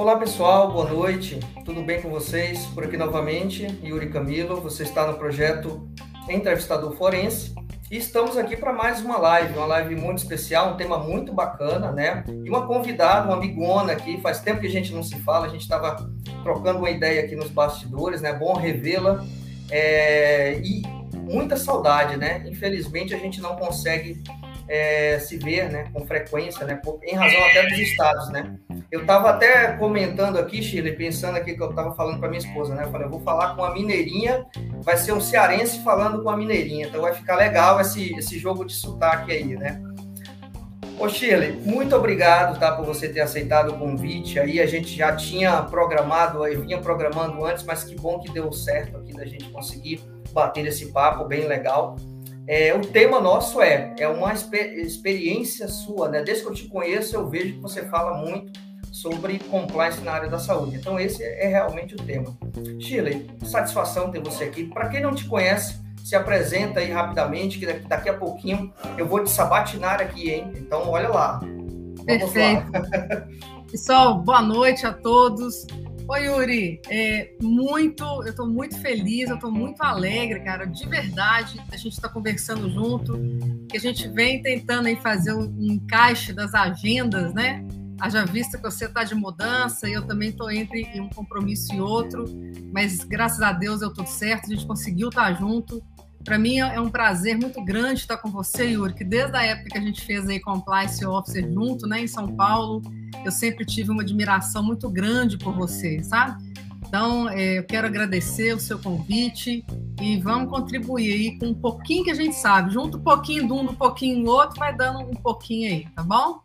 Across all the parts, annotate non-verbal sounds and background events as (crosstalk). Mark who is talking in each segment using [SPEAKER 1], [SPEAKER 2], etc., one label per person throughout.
[SPEAKER 1] Olá pessoal, boa noite. Tudo bem com vocês? Por aqui novamente, Yuri Camilo. Você está no projeto Entrevistador Forense e estamos aqui para mais uma live, uma live muito especial, um tema muito bacana, né? E uma convidada, uma amigona aqui. Faz tempo que a gente não se fala, a gente estava trocando uma ideia aqui nos bastidores, né? Bom revê-la. É... E muita saudade, né? Infelizmente a gente não consegue é, se ver né, com frequência, né, em razão até dos estados, né? Eu estava até comentando aqui, Chile, pensando aqui que eu estava falando para minha esposa, né? Eu falei, eu vou falar com a mineirinha, vai ser um cearense falando com a mineirinha, então vai ficar legal esse, esse jogo de sotaque aí, né? Ô Shirley, muito obrigado tá, por você ter aceitado o convite. Aí a gente já tinha programado, eu vinha programando antes, mas que bom que deu certo aqui da gente conseguir bater esse papo bem legal. É, o tema nosso é, é uma experiência sua, né? Desde que eu te conheço, eu vejo que você fala muito sobre compliance na área da saúde. Então, esse é realmente o tema. Shirley, satisfação ter você aqui. Para quem não te conhece, se apresenta aí rapidamente, que daqui a pouquinho eu vou te sabatinar aqui, hein? Então, olha lá.
[SPEAKER 2] Vamos Perfeito. Lá. (laughs) Pessoal, boa noite a todos. Oi, Yuri, é, muito, eu estou muito feliz, eu estou muito alegre, cara, de verdade, a gente está conversando junto, que a gente vem tentando aí fazer um, um encaixe das agendas, né? Haja vista que você está de mudança e eu também estou entre um compromisso e outro, mas graças a Deus deu tudo certo, a gente conseguiu estar tá junto. Para mim é um prazer muito grande estar com você, Yuri, que desde a época que a gente fez aí Compliance Officer junto, né, em São Paulo, eu sempre tive uma admiração muito grande por você, sabe? Então, é, eu quero agradecer o seu convite e vamos contribuir aí com um pouquinho que a gente sabe. Junto um pouquinho de um, um pouquinho do outro, vai dando um pouquinho aí, tá bom?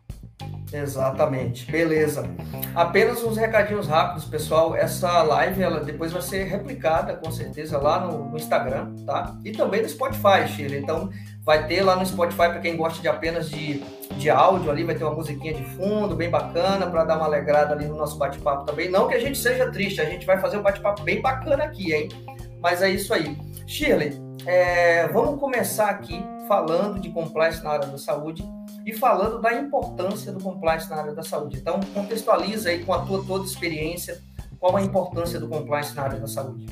[SPEAKER 1] Exatamente, beleza. Apenas uns recadinhos rápidos, pessoal. Essa live ela depois vai ser replicada com certeza lá no, no Instagram, tá? E também no Spotify, Sheila. Então vai ter lá no Spotify para quem gosta de apenas de, de áudio ali, vai ter uma musiquinha de fundo bem bacana para dar uma alegrada ali no nosso bate-papo também. Não que a gente seja triste, a gente vai fazer um bate-papo bem bacana aqui, hein? Mas é isso aí. Shirley, é, vamos começar aqui falando de compliance na área da saúde e falando da importância do compliance na área da saúde. Então, contextualiza aí com a tua toda experiência qual a importância do compliance na área da saúde.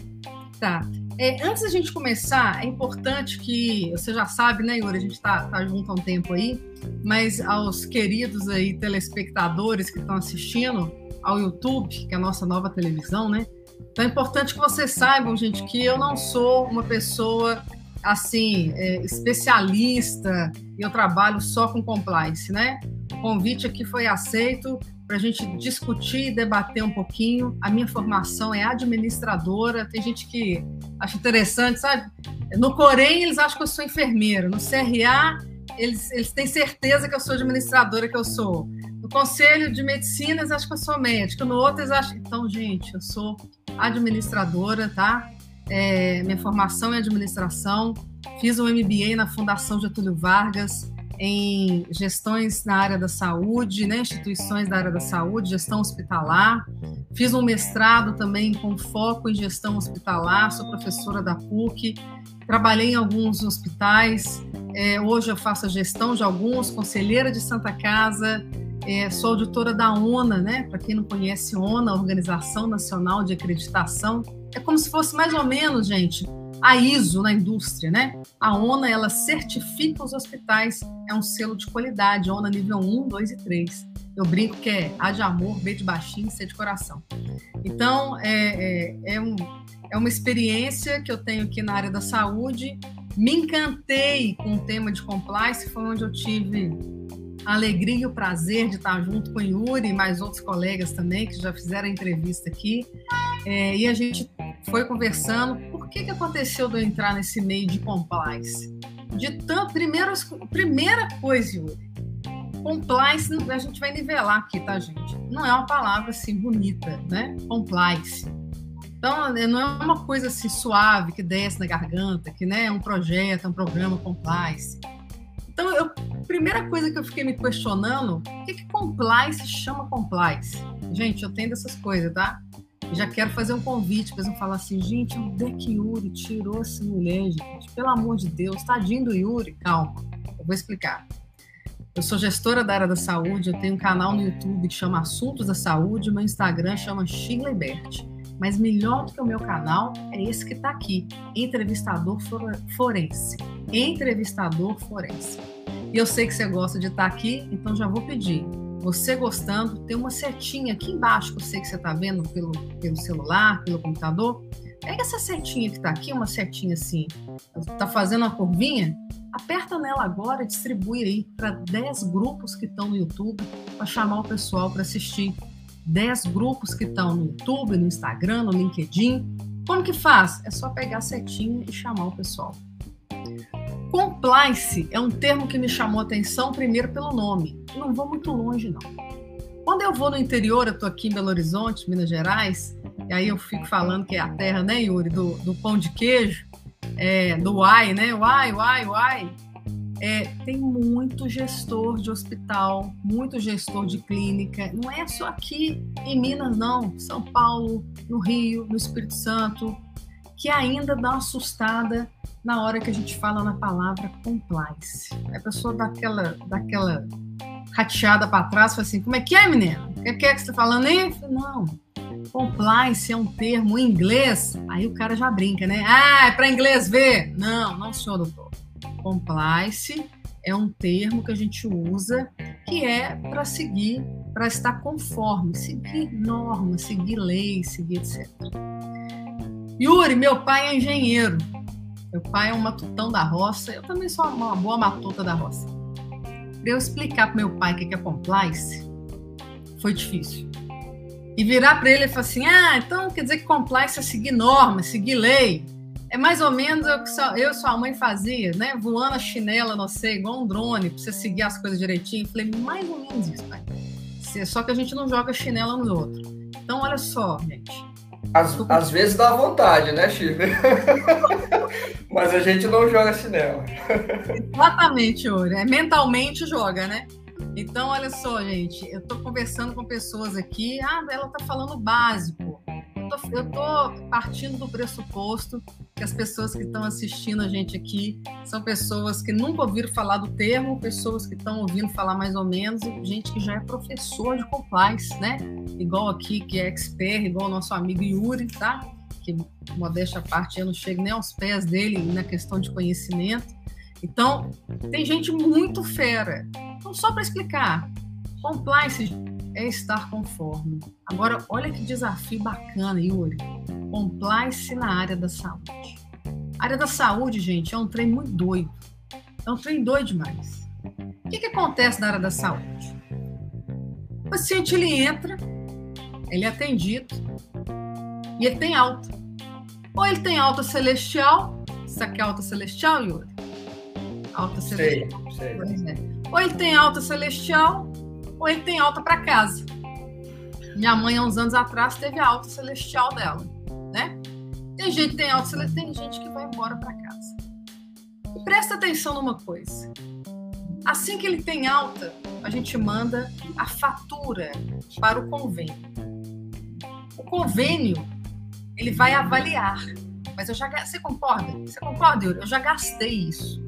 [SPEAKER 2] Tá. É, antes da gente começar, é importante que você já sabe, né, Yuri? A gente está tá junto há um tempo aí, mas aos queridos aí telespectadores que estão assistindo ao YouTube, que é a nossa nova televisão, né? Então é importante que vocês saibam, gente, que eu não sou uma pessoa assim, é, especialista e eu trabalho só com compliance, né? O convite aqui foi aceito para a gente discutir e debater um pouquinho. A minha formação é administradora. Tem gente que acha interessante, sabe? No Corém, eles acham que eu sou enfermeira. No CRA, eles, eles têm certeza que eu sou administradora, que eu sou. No Conselho de Medicina, eles acham que eu sou médica. No outro, eles acham. Então, gente, eu sou administradora, tá? É, minha formação em administração, fiz um MBA na Fundação Getúlio Vargas em gestões na área da saúde, né, instituições da área da saúde, gestão hospitalar. Fiz um mestrado também com foco em gestão hospitalar, sou professora da PUC, trabalhei em alguns hospitais, é, hoje eu faço a gestão de alguns, conselheira de Santa Casa, é, sou auditora da ONA, né? Para quem não conhece ONA, Organização Nacional de Acreditação, é como se fosse mais ou menos, gente, a ISO na indústria, né? A ONA, ela certifica os hospitais, é um selo de qualidade, ONA nível 1, 2 e 3. Eu brinco que é A de amor, B de baixinho, C de coração. Então, é, é, é, um, é uma experiência que eu tenho aqui na área da saúde. Me encantei com o tema de compliance, foi onde eu tive a alegria e o prazer de estar junto com o Yuri e mais outros colegas também que já fizeram a entrevista aqui. É, e a gente foi conversando. Por que, que aconteceu de eu entrar nesse meio de compliance? De tanto, primeiro, primeira coisa, Yuri, compliance, a gente vai nivelar aqui, tá, gente? Não é uma palavra assim bonita, né? Compliance. Então, não é uma coisa assim suave que desce na garganta, que né, é um projeto, é um programa compliance. Então, eu, primeira coisa que eu fiquei me questionando, o que, que compliance chama compliance? Gente, eu tenho dessas coisas, tá? Já quero fazer um convite para eles falar assim, gente, onde é que Yuri tirou essa mulher, gente? Pelo amor de Deus, tadinho do Yuri, calma, eu vou explicar. Eu sou gestora da área da saúde, eu tenho um canal no YouTube que chama Assuntos da Saúde, meu Instagram chama Shirley Bert. Mas melhor do que o meu canal é esse que está aqui, Entrevistador Forense. Entrevistador Forense. E eu sei que você gosta de estar tá aqui, então já vou pedir. Você gostando, tem uma setinha aqui embaixo que eu sei que você está vendo pelo, pelo celular, pelo computador. Pega essa setinha que está aqui, uma setinha assim, está fazendo uma curvinha, aperta nela agora e distribui aí para 10 grupos que estão no YouTube para chamar o pessoal para assistir. 10 grupos que estão no YouTube, no Instagram, no LinkedIn. Como que faz? É só pegar a setinha e chamar o pessoal. Compliance é um termo que me chamou atenção primeiro pelo nome. Não vou muito longe, não. Quando eu vou no interior, eu estou aqui em Belo Horizonte, Minas Gerais, e aí eu fico falando que é a terra, né, Yuri, do, do pão de queijo, é, do uai, né? Uai, uai, uai. É, tem muito gestor de hospital, muito gestor de clínica. Não é só aqui em Minas, não. São Paulo, no Rio, no Espírito Santo, que ainda dá uma assustada na hora que a gente fala na palavra compliance. A pessoa dá aquela, dá aquela rateada para trás, fala assim: como é que é, menina? O que é que você está falando aí? Não, Compliance é um termo em inglês, aí o cara já brinca, né? Ah, é para inglês ver. Não, não, senhor doutor. Compliance é um termo que a gente usa que é para seguir, para estar conforme, seguir normas, seguir leis, seguir etc. Yuri, meu pai é engenheiro. Meu pai é um matutão da roça. Eu também sou uma boa matuta da roça. Para eu explicar para meu pai o que é compliance, foi difícil e virar para ele e falar assim: ah, então quer dizer que compliance é seguir normas, seguir lei. É mais ou menos o que eu e sua mãe fazia, né? Voando a chinela, não sei, igual um drone, para você seguir as coisas direitinho. Falei, mais ou menos isso, pai. Só que a gente não joga chinela nos outros. Então, olha só, gente.
[SPEAKER 1] Às, às vezes dá vontade, né, Chico? (laughs) Mas a gente não joga chinela.
[SPEAKER 2] Exatamente, Ori. É, mentalmente joga, né? Então, olha só, gente, eu estou conversando com pessoas aqui, ah, ela está falando básico. Eu estou partindo do pressuposto que as pessoas que estão assistindo a gente aqui são pessoas que nunca ouviram falar do termo, pessoas que estão ouvindo falar mais ou menos, e gente que já é professor de compliance, né? Igual aqui, que é expert, igual o nosso amigo Yuri, tá? Que, modéstia à parte, eu não chego nem aos pés dele na questão de conhecimento. Então, tem gente muito fera. Então, só para explicar, compliance é estar conforme. Agora, olha que desafio bacana, Yuri. Compliance na área da saúde. A área da saúde, gente, é um trem muito doido. É um trem doido demais. O que, que acontece na área da saúde? O paciente ele entra, ele é atendido e ele tem alta. Ou ele tem alta celestial, isso aqui é alta celestial, Yuri? Alta celestial. Sei, sei. É. Ou ele tem alta celestial, ou ele tem alta para casa. Minha mãe, há uns anos atrás, teve a alta celestial dela, né? Tem gente que tem alta celestial, tem gente que vai embora para casa. E presta atenção numa coisa. Assim que ele tem alta, a gente manda a fatura para o convênio. O convênio, ele vai avaliar. Mas eu já você concorda? Você concorda, Yuri? Eu já gastei isso.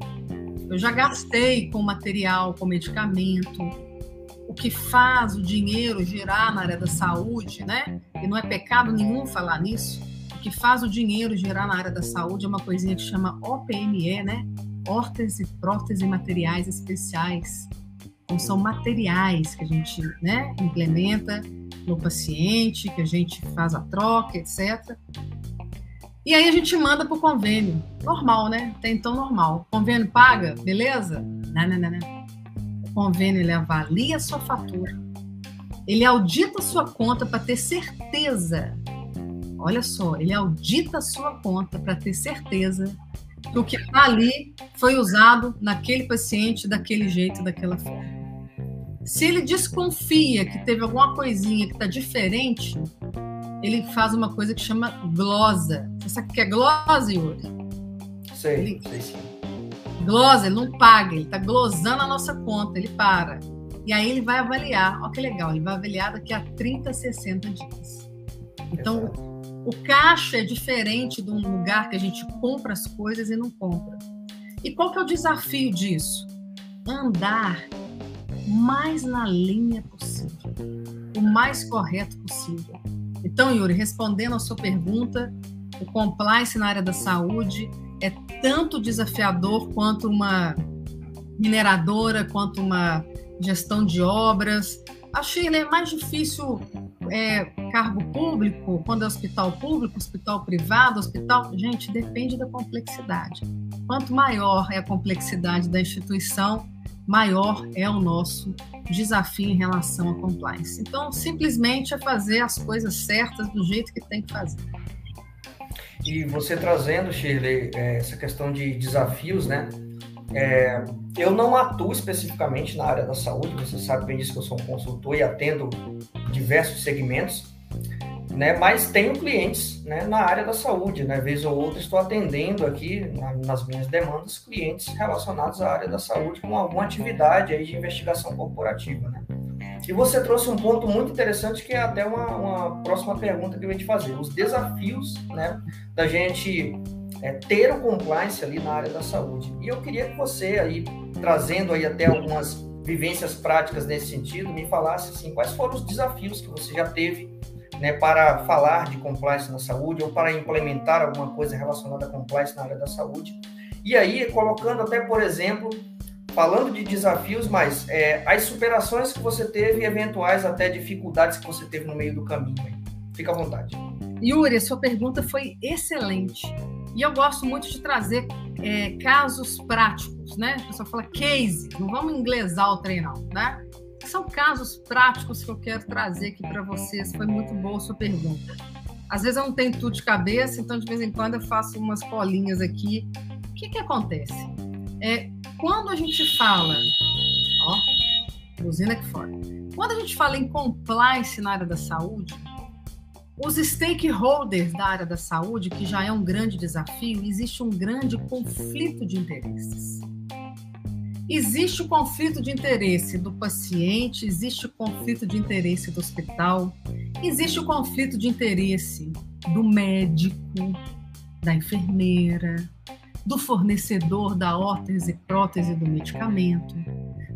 [SPEAKER 2] Eu já gastei com material, com medicamento. O que faz o dinheiro girar na área da saúde, né? E não é pecado nenhum falar nisso. O que faz o dinheiro girar na área da saúde é uma coisinha que chama OPME, né? Órtese, prótese e materiais especiais. Então, são materiais que a gente né, implementa no paciente, que a gente faz a troca, etc. E aí a gente manda para o convênio. Normal, né? Até então normal. Convênio paga, beleza? Não, não, não, não. Convênio ele avalia a sua fatura. Ele audita a sua conta para ter certeza. Olha só, ele audita a sua conta para ter certeza que o que está ali foi usado naquele paciente daquele jeito, daquela forma. Se ele desconfia que teve alguma coisinha que está diferente, ele faz uma coisa que chama glosa. Você sabe o que é glosa, Yuri?
[SPEAKER 1] Sei, ele... sei sim.
[SPEAKER 2] Glosa, ele não paga, ele está glosando a nossa conta, ele para. E aí ele vai avaliar, olha que legal, ele vai avaliar daqui a 30, 60 dias. Então, Exato. o caixa é diferente de um lugar que a gente compra as coisas e não compra. E qual que é o desafio disso? Andar mais na linha possível, o mais correto possível. Então, Yuri, respondendo a sua pergunta, o compliance na área da saúde é tanto desafiador quanto uma mineradora, quanto uma gestão de obras. Achei né, mais difícil é, cargo público, quando é hospital público, hospital privado, hospital. Gente, depende da complexidade. Quanto maior é a complexidade da instituição, maior é o nosso desafio em relação à compliance. Então, simplesmente é fazer as coisas certas do jeito que tem que fazer.
[SPEAKER 1] E você trazendo, Shirley, é, essa questão de desafios, né? É, eu não atuo especificamente na área da saúde, você sabe bem disso que eu sou um consultor e atendo diversos segmentos, né? Mas tenho clientes né, na área da saúde, né? Vez ou outra estou atendendo aqui na, nas minhas demandas clientes relacionados à área da saúde com alguma atividade aí de investigação corporativa, né? E você trouxe um ponto muito interessante que é até uma, uma próxima pergunta que eu ia te fazer. Os desafios, né, da gente é, ter o compliance ali na área da saúde. E eu queria que você aí, trazendo aí até algumas vivências práticas nesse sentido, me falasse assim, quais foram os desafios que você já teve né, para falar de compliance na saúde ou para implementar alguma coisa relacionada a compliance na área da saúde. E aí, colocando até, por exemplo, falando de desafios, mas é, as superações que você teve e eventuais até dificuldades que você teve no meio do caminho. Fica à vontade.
[SPEAKER 2] Yuri, sua pergunta foi excelente. E eu gosto muito de trazer é, casos práticos, né? A pessoa fala case, não vamos inglesar o trem, não, né? São casos práticos que eu quero trazer aqui para vocês. Foi muito boa a sua pergunta. Às vezes eu não tenho tudo de cabeça, então de vez em quando eu faço umas colinhas aqui. O que, que acontece? É, quando a gente fala, ó, buzina aqui fora. Quando a gente fala em compliance na área da saúde, os stakeholders da área da saúde, que já é um grande desafio, existe um grande conflito de interesses. Existe o conflito de interesse do paciente, existe o conflito de interesse do hospital, existe o conflito de interesse do médico, da enfermeira, do fornecedor da órtese e prótese do medicamento.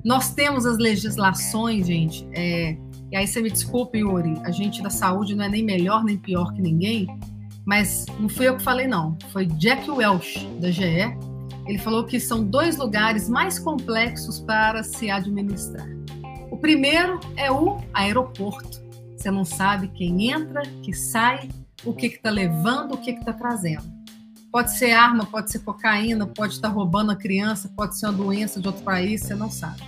[SPEAKER 2] Nós temos as legislações, gente, é, e aí você me desculpe, Yuri, a gente da saúde não é nem melhor nem pior que ninguém, mas não fui eu que falei, não. Foi Jack Welch, da GE. Ele falou que são dois lugares mais complexos para se administrar. O primeiro é o aeroporto. Você não sabe quem entra, que sai, o que está levando, o que está trazendo. Pode ser arma, pode ser cocaína, pode estar roubando a criança, pode ser uma doença de outro país, você não sabe.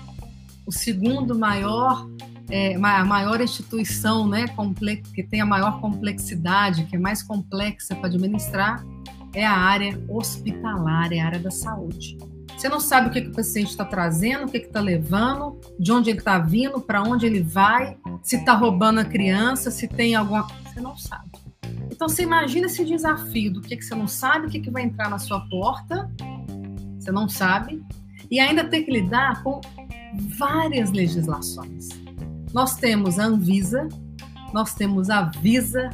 [SPEAKER 2] O segundo maior é, a maior instituição, né, que tem a maior complexidade, que é mais complexa para administrar, é a área hospitalar, é a área da saúde. Você não sabe o que, que o paciente está trazendo, o que está levando, de onde ele está vindo, para onde ele vai, se está roubando a criança, se tem alguma. Você não sabe. Então você imagina esse desafio do que, que você não sabe, o que, que vai entrar na sua porta, você não sabe, e ainda ter que lidar com várias legislações. Nós temos a Anvisa, nós temos a Visa,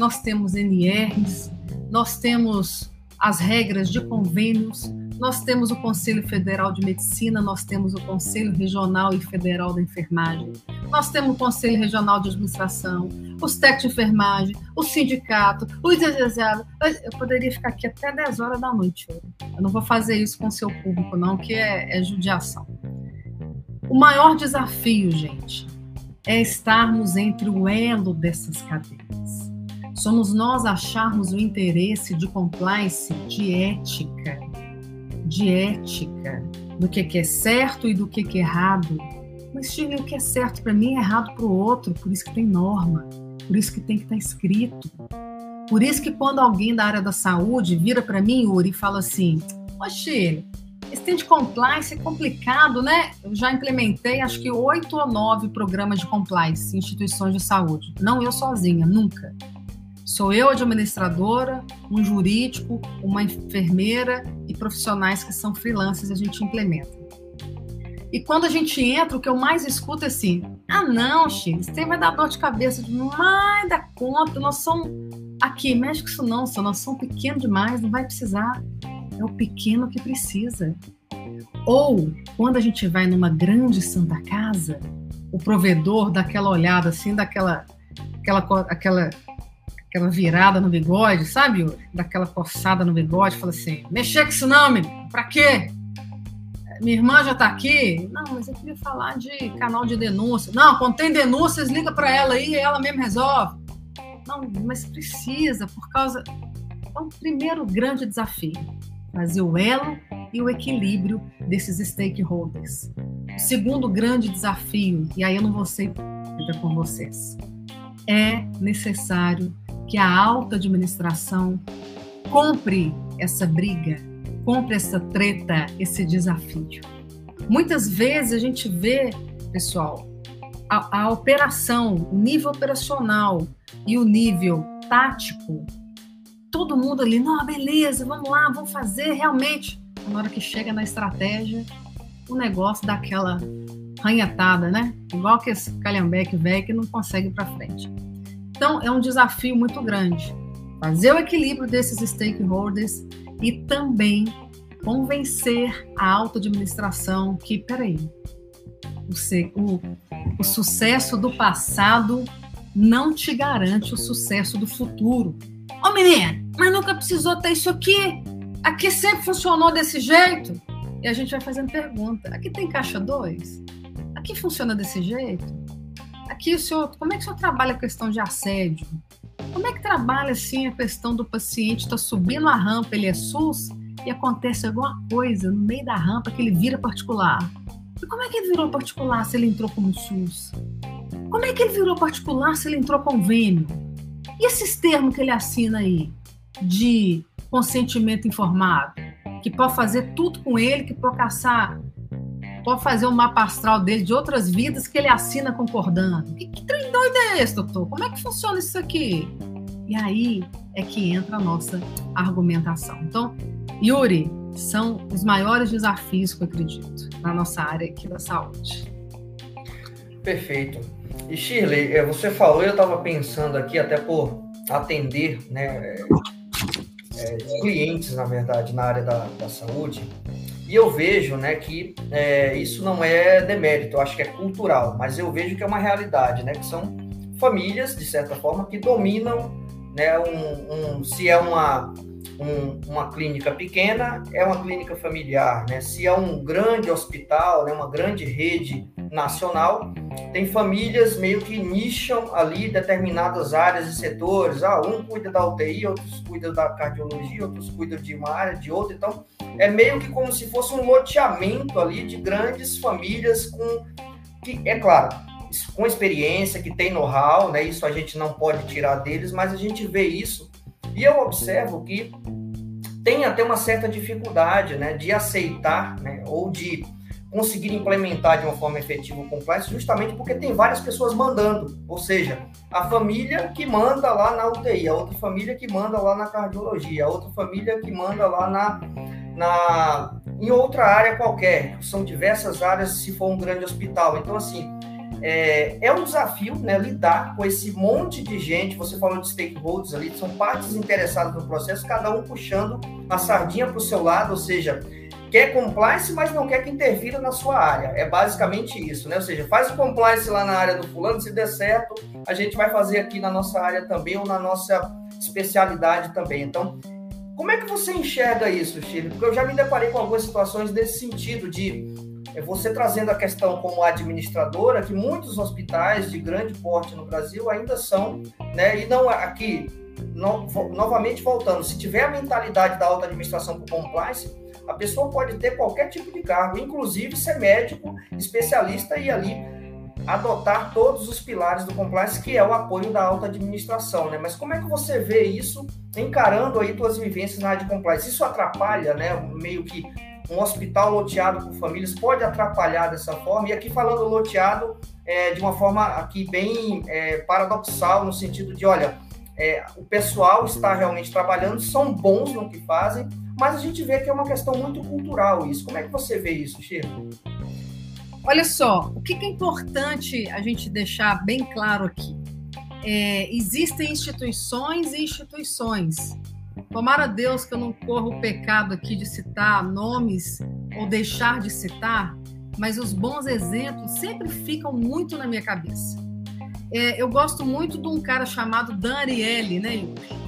[SPEAKER 2] nós temos NRs, nós temos as regras de convênios, nós temos o Conselho Federal de Medicina, nós temos o Conselho Regional e Federal da Enfermagem, nós temos o Conselho Regional de Administração, os técnicos de enfermagem, o sindicato, os desejados. Eu poderia ficar aqui até 10 horas da noite. Eu não vou fazer isso com o seu público, não, que é, é judiação. O maior desafio, gente, é estarmos entre o elo dessas cadeias. Somos nós acharmos o interesse de compliance de ética, de ética, do que, é certo e do que, é errado. Mas, Shirley, o que é certo para mim é errado para o outro, por isso que tem norma, por isso que tem que estar tá escrito. Por isso que quando alguém da área da saúde vira para mim, Yuri, e fala assim, ô Shirley, esse de compliance é complicado, né? Eu já implementei acho que oito ou nove programas de compliance em instituições de saúde. Não eu sozinha, nunca. Sou eu administradora, um jurídico, uma enfermeira e profissionais que são freelancers a gente implementa. E quando a gente entra, o que eu mais escuto é assim: ah, não, X, você vai dar dor de cabeça demais da conta, nós somos. Aqui, mexe com isso não, nós somos pequeno demais, não vai precisar. É o pequeno que precisa. Ou quando a gente vai numa grande santa casa, o provedor dá aquela olhada assim, daquela aquela, aquela, aquela virada no bigode, sabe? Daquela coçada no bigode, fala assim: mexer com isso não, menino, pra quê? Minha irmã já tá aqui? Não, mas eu queria falar de canal de denúncia. Não, quando tem denúncias, liga para ela aí e ela mesmo resolve. Não, mas precisa, por causa. É o primeiro grande desafio fazer o elo e o equilíbrio desses stakeholders. O segundo grande desafio, e aí eu não vou ser com vocês, é necessário que a alta administração compre essa briga, compre essa treta, esse desafio. Muitas vezes a gente vê, pessoal, a, a operação, o nível operacional e o nível tático todo mundo ali, não, beleza, vamos lá, vamos fazer realmente. Na hora que chega na estratégia, o negócio dá aquela ranhetada, né? Igual que esse calhambeque velho que não consegue ir para frente. Então, é um desafio muito grande. Fazer o equilíbrio desses stakeholders e também convencer a alta administração que, peraí, o, o, sucesso do passado não te garante o sucesso do futuro. Ô oh, menina, mas nunca precisou ter isso aqui. Aqui sempre funcionou desse jeito. E a gente vai fazendo pergunta. Aqui tem caixa 2? Aqui funciona desse jeito? Aqui o senhor, como é que o senhor trabalha a questão de assédio? Como é que trabalha assim a questão do paciente está subindo a rampa, ele é SUS e acontece alguma coisa no meio da rampa que ele vira particular? E como é que ele virou particular se ele entrou como SUS? Como é que ele virou particular se ele entrou convênio? E esses termos que ele assina aí de consentimento informado, que pode fazer tudo com ele, que pode caçar, pode fazer um mapa astral dele de outras vidas que ele assina concordando. Que, que trem é esse, doutor? Como é que funciona isso aqui? E aí é que entra a nossa argumentação. Então, Yuri, são os maiores desafios que eu acredito na nossa área aqui da saúde.
[SPEAKER 1] Perfeito. E Shirley, é, você falou, eu estava pensando aqui, até por atender né, é, é, clientes, na verdade, na área da, da saúde, e eu vejo né, que é, isso não é demérito, eu acho que é cultural, mas eu vejo que é uma realidade, né, que são famílias, de certa forma, que dominam né, um, um se é uma, um, uma clínica pequena, é uma clínica familiar, né? Se é um grande hospital, né, uma grande rede nacional, tem famílias meio que nicham ali determinadas áreas e setores. Ah, um cuida da UTI, outros cuidam da cardiologia, outros cuidam de uma área, de outra. Então, é meio que como se fosse um loteamento ali de grandes famílias com que é claro, com experiência, que tem know-how, né? Isso a gente não pode tirar deles, mas a gente vê isso e eu observo que tem até uma certa dificuldade, né, de aceitar, né, ou de conseguir implementar de uma forma efetiva o compliance, justamente porque tem várias pessoas mandando, ou seja, a família que manda lá na UTI, a outra família que manda lá na cardiologia, a outra família que manda lá na, na em outra área qualquer. São diversas áreas se for um grande hospital. Então, assim, é, é um desafio né, lidar com esse monte de gente. Você falou de stakeholders ali, são partes interessadas no processo, cada um puxando a sardinha para o seu lado, ou seja, quer compliance, mas não quer que interfira na sua área. É basicamente isso, né? Ou seja, faz o compliance lá na área do fulano, se der certo, a gente vai fazer aqui na nossa área também ou na nossa especialidade também. Então, como é que você enxerga isso, Chile? Porque eu já me deparei com algumas situações desse sentido de é, você trazendo a questão como administradora, que muitos hospitais de grande porte no Brasil ainda são, né? E não aqui, no, novamente voltando, se tiver a mentalidade da alta administração para compliance, a pessoa pode ter qualquer tipo de cargo, inclusive ser médico, especialista e ali adotar todos os pilares do compliance, que é o apoio da alta administração, né? Mas como é que você vê isso encarando aí suas vivências na área de compliance? Isso atrapalha, né? Meio que um hospital loteado por famílias pode atrapalhar dessa forma. E aqui falando loteado é, de uma forma aqui bem é, paradoxal, no sentido de, olha, é, o pessoal está realmente trabalhando, são bons no que fazem, mas a gente vê que é uma questão muito cultural isso. Como é que você vê isso, Chico?
[SPEAKER 2] Olha só, o que é importante a gente deixar bem claro aqui? É, existem instituições e instituições. Tomara Deus que eu não corra o pecado aqui de citar nomes ou deixar de citar, mas os bons exemplos sempre ficam muito na minha cabeça. É, eu gosto muito de um cara chamado Dan Ariely, né, Yuri?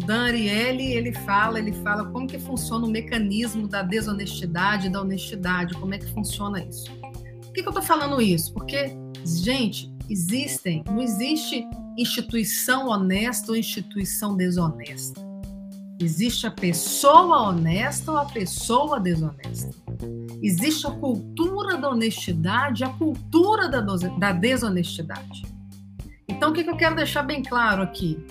[SPEAKER 2] Dan Ariely, ele fala, ele fala como que funciona o mecanismo da desonestidade e da honestidade, como é que funciona isso. Por que, que eu estou falando isso? Porque, gente, existem, não existe instituição honesta ou instituição desonesta. Existe a pessoa honesta ou a pessoa desonesta. Existe a cultura da honestidade a cultura da, da desonestidade. Então, o que, que eu quero deixar bem claro aqui?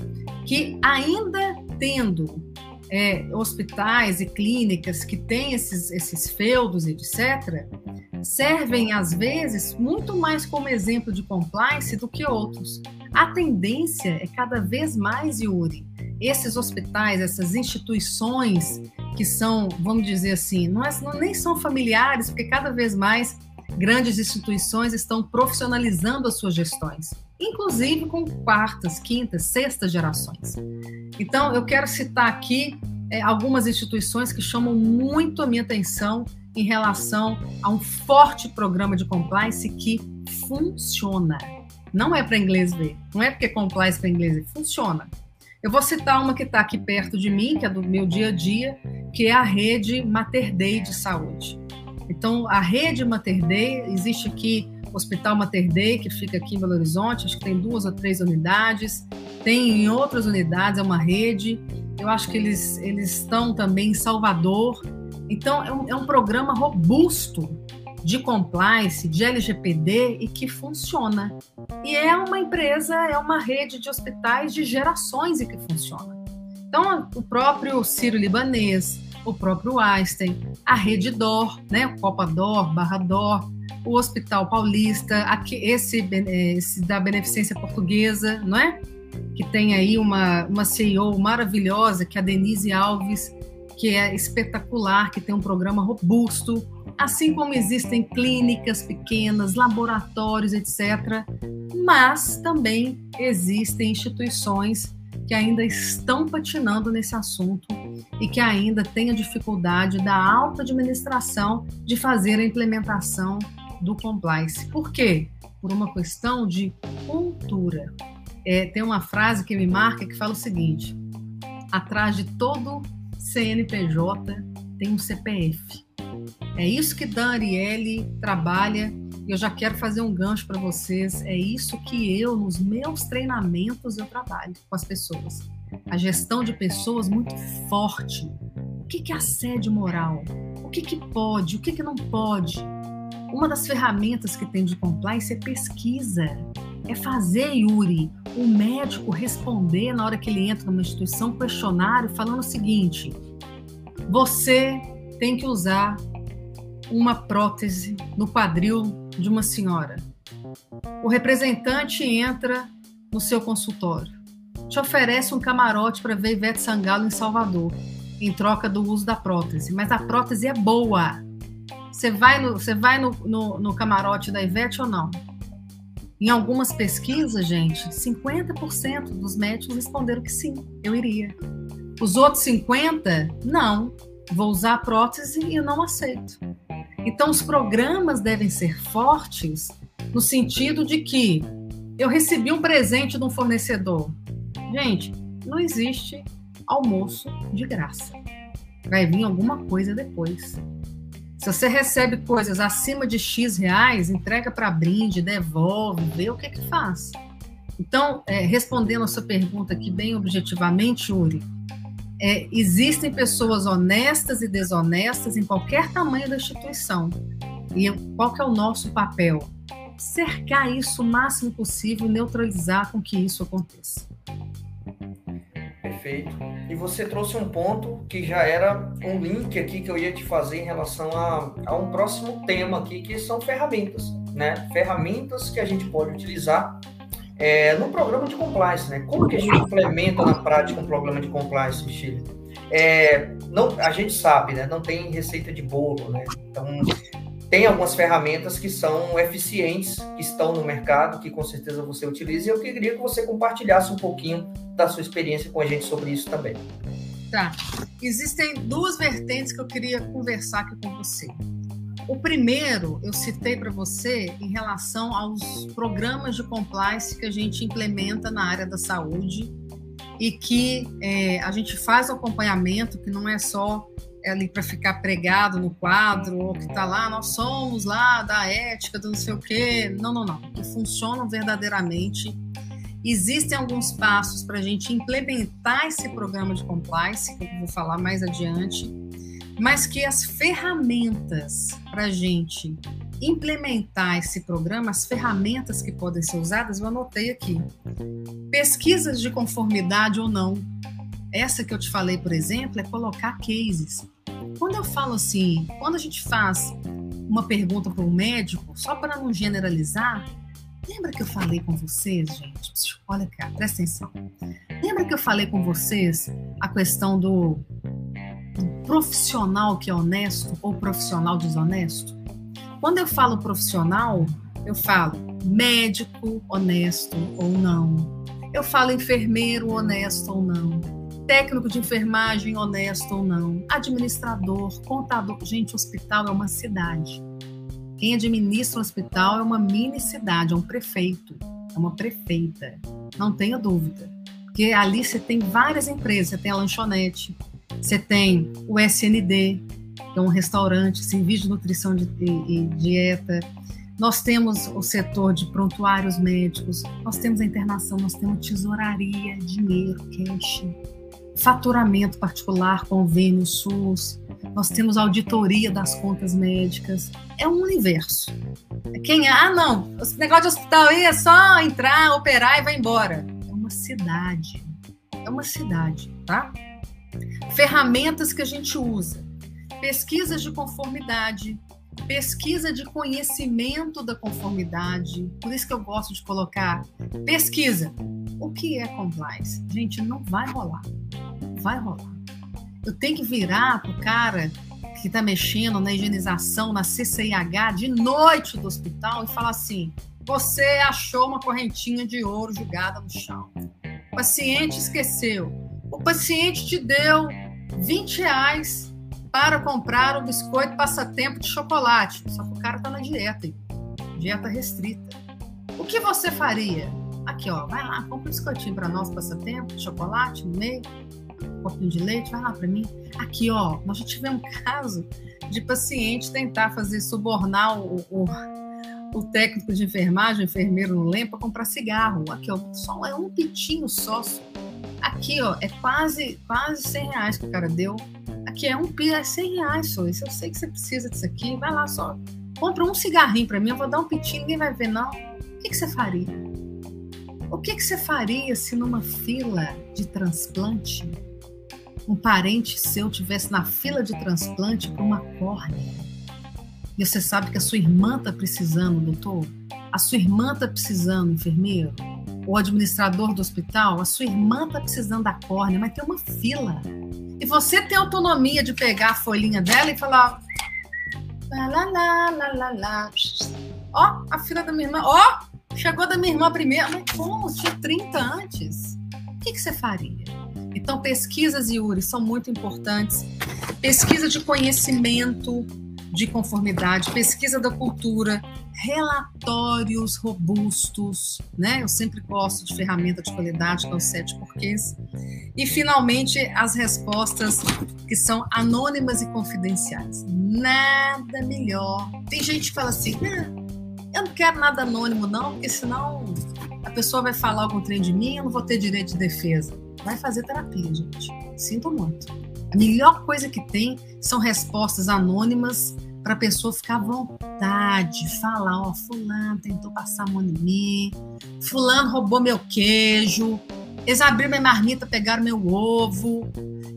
[SPEAKER 2] Que ainda tendo é, hospitais e clínicas que têm esses, esses feudos, etc., servem, às vezes, muito mais como exemplo de compliance do que outros. A tendência é cada vez mais, Yuri, esses hospitais, essas instituições que são, vamos dizer assim, não, é, não nem são familiares, porque cada vez mais grandes instituições estão profissionalizando as suas gestões, inclusive com quartas, quintas, sextas gerações. Então, eu quero citar aqui é, algumas instituições que chamam muito a minha atenção em relação a um forte programa de compliance que funciona. Não é para inglês ver, não é porque compliance para inglês ver, funciona. Eu vou citar uma que está aqui perto de mim, que é do meu dia a dia, que é a rede Mater Dei de saúde. Então, a rede Mater Dei, existe aqui Hospital Mater Dei, que fica aqui em Belo Horizonte, acho que tem duas ou três unidades, tem em outras unidades, é uma rede, eu acho que eles, eles estão também em Salvador. Então, é um, é um programa robusto de compliance, de LGPD e que funciona. E é uma empresa, é uma rede de hospitais de gerações e que funciona. Então, o próprio Ciro Libanês, o próprio Einstein, a Rede DOR, né, Copa DOR, Barra DOR, o Hospital Paulista, aqui, esse, esse da Beneficência Portuguesa, não é? Que tem aí uma, uma CEO maravilhosa, que é a Denise Alves, que é espetacular, que tem um programa robusto, assim como existem clínicas pequenas, laboratórios, etc. Mas também existem instituições que ainda estão patinando nesse assunto e que ainda têm a dificuldade da alta administração de fazer a implementação do compliance. Por quê? Por uma questão de cultura. É, tem uma frase que me marca que fala o seguinte: atrás de todo CNPJ tem um CPF. É isso que Dan Ariely trabalha. Eu já quero fazer um gancho para vocês. É isso que eu, nos meus treinamentos, eu trabalho com as pessoas. A gestão de pessoas muito forte. O que é assédio moral? O que, que pode? O que, que não pode? Uma das ferramentas que tem de compliance é pesquisa. É fazer, Yuri, o médico responder na hora que ele entra numa instituição questionário falando o seguinte: você tem que usar uma prótese no quadril de uma senhora. O representante entra no seu consultório, te oferece um camarote para ver Ivete Sangalo em Salvador, em troca do uso da prótese, mas a prótese é boa. Você vai no, você vai no, no, no camarote da Ivete ou não? Em algumas pesquisas, gente, 50% dos médicos responderam que sim, eu iria. Os outros 50%, não, vou usar a prótese e não aceito. Então, os programas devem ser fortes no sentido de que eu recebi um presente de um fornecedor. Gente, não existe almoço de graça. Vai vir alguma coisa depois. Se você recebe coisas acima de X reais, entrega para brinde, devolve, vê o que que faz. Então, é, respondendo a sua pergunta aqui bem objetivamente, Uri, é, existem pessoas honestas e desonestas em qualquer tamanho da instituição. E qual que é o nosso papel? Cercar isso o máximo possível e neutralizar com que isso aconteça.
[SPEAKER 1] Perfeito. E você trouxe um ponto que já era um link aqui que eu ia te fazer em relação a, a um próximo tema aqui, que são ferramentas, né? Ferramentas que a gente pode utilizar é, no programa de compliance, né? Como que a gente implementa na prática um programa de compliance, Chile? É, não, a gente sabe, né? Não tem receita de bolo, né? Então, tem algumas ferramentas que são eficientes, que estão no mercado, que com certeza você utiliza, e eu queria que você compartilhasse um pouquinho da sua experiência com a gente sobre isso também.
[SPEAKER 2] Tá. Existem duas vertentes que eu queria conversar aqui com você. O primeiro, eu citei para você em relação aos programas de compliance que a gente implementa na área da saúde e que é, a gente faz o acompanhamento, que não é só ali para ficar pregado no quadro, ou que está lá, nós somos lá da ética, do não sei o quê. Não, não, não. Que funcionam verdadeiramente. Existem alguns passos para a gente implementar esse programa de compliance, que eu vou falar mais adiante mas que as ferramentas para a gente implementar esse programa, as ferramentas que podem ser usadas, eu anotei aqui. Pesquisas de conformidade ou não. Essa que eu te falei, por exemplo, é colocar cases. Quando eu falo assim, quando a gente faz uma pergunta para um médico, só para não generalizar, lembra que eu falei com vocês, gente? Olha cá, presta atenção. Lembra que eu falei com vocês a questão do profissional que é honesto ou profissional desonesto? Quando eu falo profissional, eu falo médico honesto ou não. Eu falo enfermeiro honesto ou não. Técnico de enfermagem honesto ou não. Administrador, contador. Gente, hospital é uma cidade. Quem administra o hospital é uma mini cidade, é um prefeito, é uma prefeita. Não tenha dúvida. Porque ali você tem várias empresas, você tem a lanchonete, você tem o SND, que é um restaurante, serviço de nutrição e, e dieta. Nós temos o setor de prontuários médicos, nós temos a internação, nós temos tesouraria, dinheiro, cash, faturamento particular, convênio SUS, nós temos auditoria das contas médicas. É um universo. Quem? Ah, não, esse negócio de hospital aí é só entrar, operar e vai embora. É uma cidade. É uma cidade, tá? Ferramentas que a gente usa: pesquisas de conformidade, pesquisa de conhecimento da conformidade. Por isso que eu gosto de colocar pesquisa. O que é compliance? Gente, não vai rolar. Vai rolar. Eu tenho que virar pro cara que está mexendo na higienização, na CCIH, de noite do hospital e falar assim: você achou uma correntinha de ouro jogada no chão. O paciente esqueceu o paciente te deu 20 reais para comprar o biscoito passatempo de chocolate. Só que o cara está na dieta, dieta restrita. O que você faria? Aqui, ó, vai lá, compra um biscoitinho para nós, passatempo, chocolate no meio, um copinho de leite, vai lá para mim. Aqui, ó, nós já tivemos um caso de paciente tentar fazer subornar o, o, o técnico de enfermagem, o enfermeiro no lembro, para comprar cigarro. Aqui, ó, só é um pitinho só. Aqui, ó, é quase, quase 100 reais que o cara deu. Aqui é um pi, é 100 reais só. Isso eu sei que você precisa disso aqui. Vai lá só. Compra um cigarrinho para mim, eu vou dar um pitinho, ninguém vai ver, não. O que, que você faria? O que, que você faria se numa fila de transplante um parente seu tivesse na fila de transplante para uma córnea? E você sabe que a sua irmã está precisando, doutor? A sua irmã está precisando, enfermeiro? o administrador do hospital, a sua irmã está precisando da córnea, mas tem uma fila. E você tem autonomia de pegar a folhinha dela e falar. Lá, lá, lá, lá, lá. Ó, a fila da minha irmã. Ó, chegou da minha irmã primeiro. Mas como? Tinha 30 antes. O que, que você faria? Então, pesquisas, Yuri, são muito importantes. Pesquisa de conhecimento, de conformidade, pesquisa da cultura, relatórios robustos, né? Eu sempre gosto de ferramenta de qualidade, que é o sete porquês. E, finalmente, as respostas que são anônimas e confidenciais. Nada melhor. Tem gente que fala assim, eu não quero nada anônimo, não, porque senão a pessoa vai falar algum trem de mim, eu não vou ter direito de defesa. Vai fazer terapia, gente. Sinto muito. A melhor coisa que tem são respostas anônimas para a pessoa ficar à vontade, falar, ó, oh, fulano tentou passar a mão em mim, fulano roubou meu queijo, eles abriram minha marmita, pegaram meu ovo,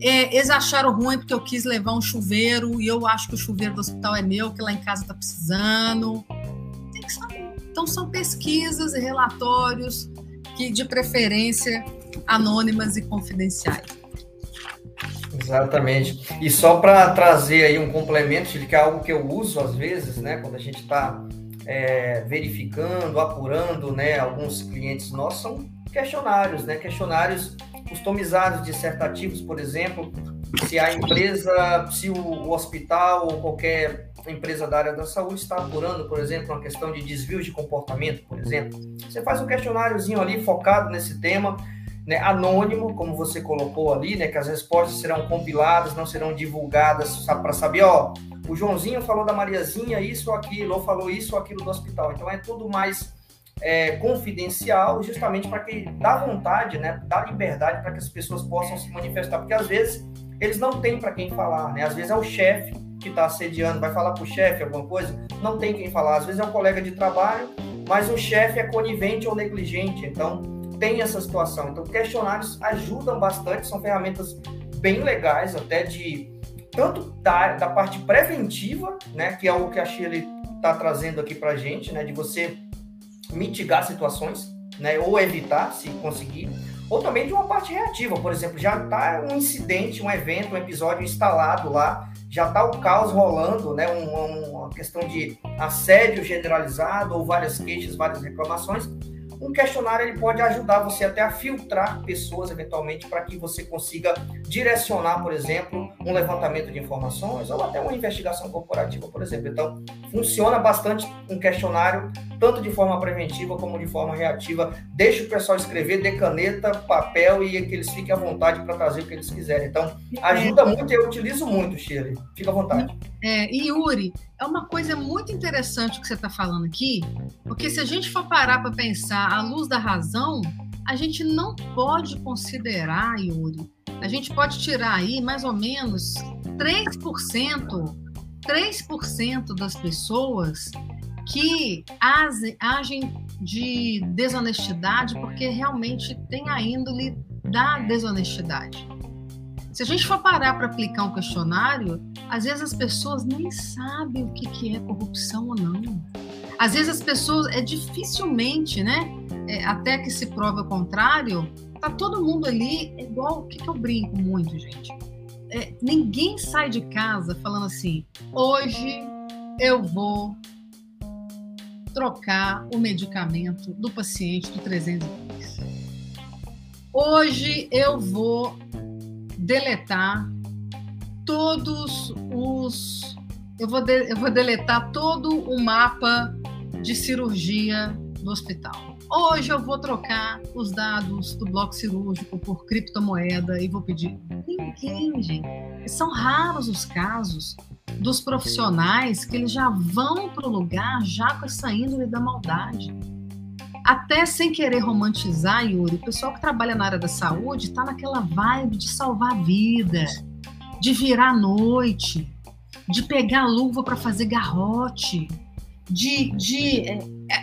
[SPEAKER 2] é, eles acharam ruim porque eu quis levar um chuveiro e eu acho que o chuveiro do hospital é meu, que lá em casa está precisando. Tem que saber. Então são pesquisas e relatórios que, de preferência, anônimas e confidenciais.
[SPEAKER 1] Exatamente. E só para trazer aí um complemento, que é algo que eu uso às vezes, né, quando a gente está é, verificando, apurando, né, alguns clientes nossos são questionários, né? Questionários customizados dissertativos, por exemplo, se a empresa, se o, hospital ou qualquer empresa da área da saúde está apurando, por exemplo, uma questão de desvio de comportamento, por exemplo. Você faz um questionáriozinho ali focado nesse tema, né, anônimo, como você colocou ali, né, que as respostas serão compiladas, não serão divulgadas para saber, ó, o Joãozinho falou da Mariazinha isso ou aquilo, ou falou isso ou aquilo do hospital. Então é tudo mais é, confidencial, justamente para que dá vontade, né, dá liberdade para que as pessoas possam se manifestar, porque às vezes eles não têm para quem falar, né? Às vezes é o chefe que está assediando, vai falar para o chefe alguma coisa, não tem quem falar. Às vezes é um colega de trabalho, mas o chefe é conivente ou negligente, então tem essa situação. Então questionários ajudam bastante, são ferramentas bem legais, até de tanto da, da parte preventiva, né, que é o que a Shirley está trazendo aqui para gente, né, de você mitigar situações, né, ou evitar, se conseguir, ou também de uma parte reativa, por exemplo, já está um incidente, um evento, um episódio instalado lá, já está o caos rolando, né, um, uma questão de assédio generalizado ou várias queixas, várias reclamações, um questionário ele pode ajudar você até a filtrar pessoas eventualmente para que você consiga direcionar, por exemplo, um levantamento de informações ou até uma investigação corporativa, por exemplo. Então, funciona bastante um questionário, tanto de forma preventiva como de forma reativa. Deixa o pessoal escrever, dê caneta, papel e que eles fiquem à vontade para trazer o que eles quiserem. Então, ajuda muito e eu utilizo muito, Shirley. Fica à vontade.
[SPEAKER 2] É, e Yuri, é uma coisa muito interessante que você está falando aqui, porque se a gente for parar para pensar à luz da razão, a gente não pode considerar, Yuri, a gente pode tirar aí mais ou menos 3%, 3% das pessoas que agem de desonestidade porque realmente tem a índole da desonestidade. Se a gente for parar para aplicar um questionário, às vezes as pessoas nem sabem o que, que é corrupção ou não. Às vezes as pessoas, é dificilmente, né? É, até que se prove o contrário, tá todo mundo ali é igual. O que, que eu brinco muito, gente? É, ninguém sai de casa falando assim: hoje eu vou trocar o medicamento do paciente do 310. Hoje eu vou deletar todos os. Eu vou, de, eu vou deletar todo o mapa de cirurgia do hospital. Hoje eu vou trocar os dados do bloco cirúrgico por criptomoeda e vou pedir. Ninguém, gente. São raros os casos dos profissionais que eles já vão para o lugar já com essa índole da maldade. Até sem querer romantizar, Yuri, o pessoal que trabalha na área da saúde está naquela vibe de salvar a vida, de virar à noite, de pegar luva para fazer garrote, de, de é,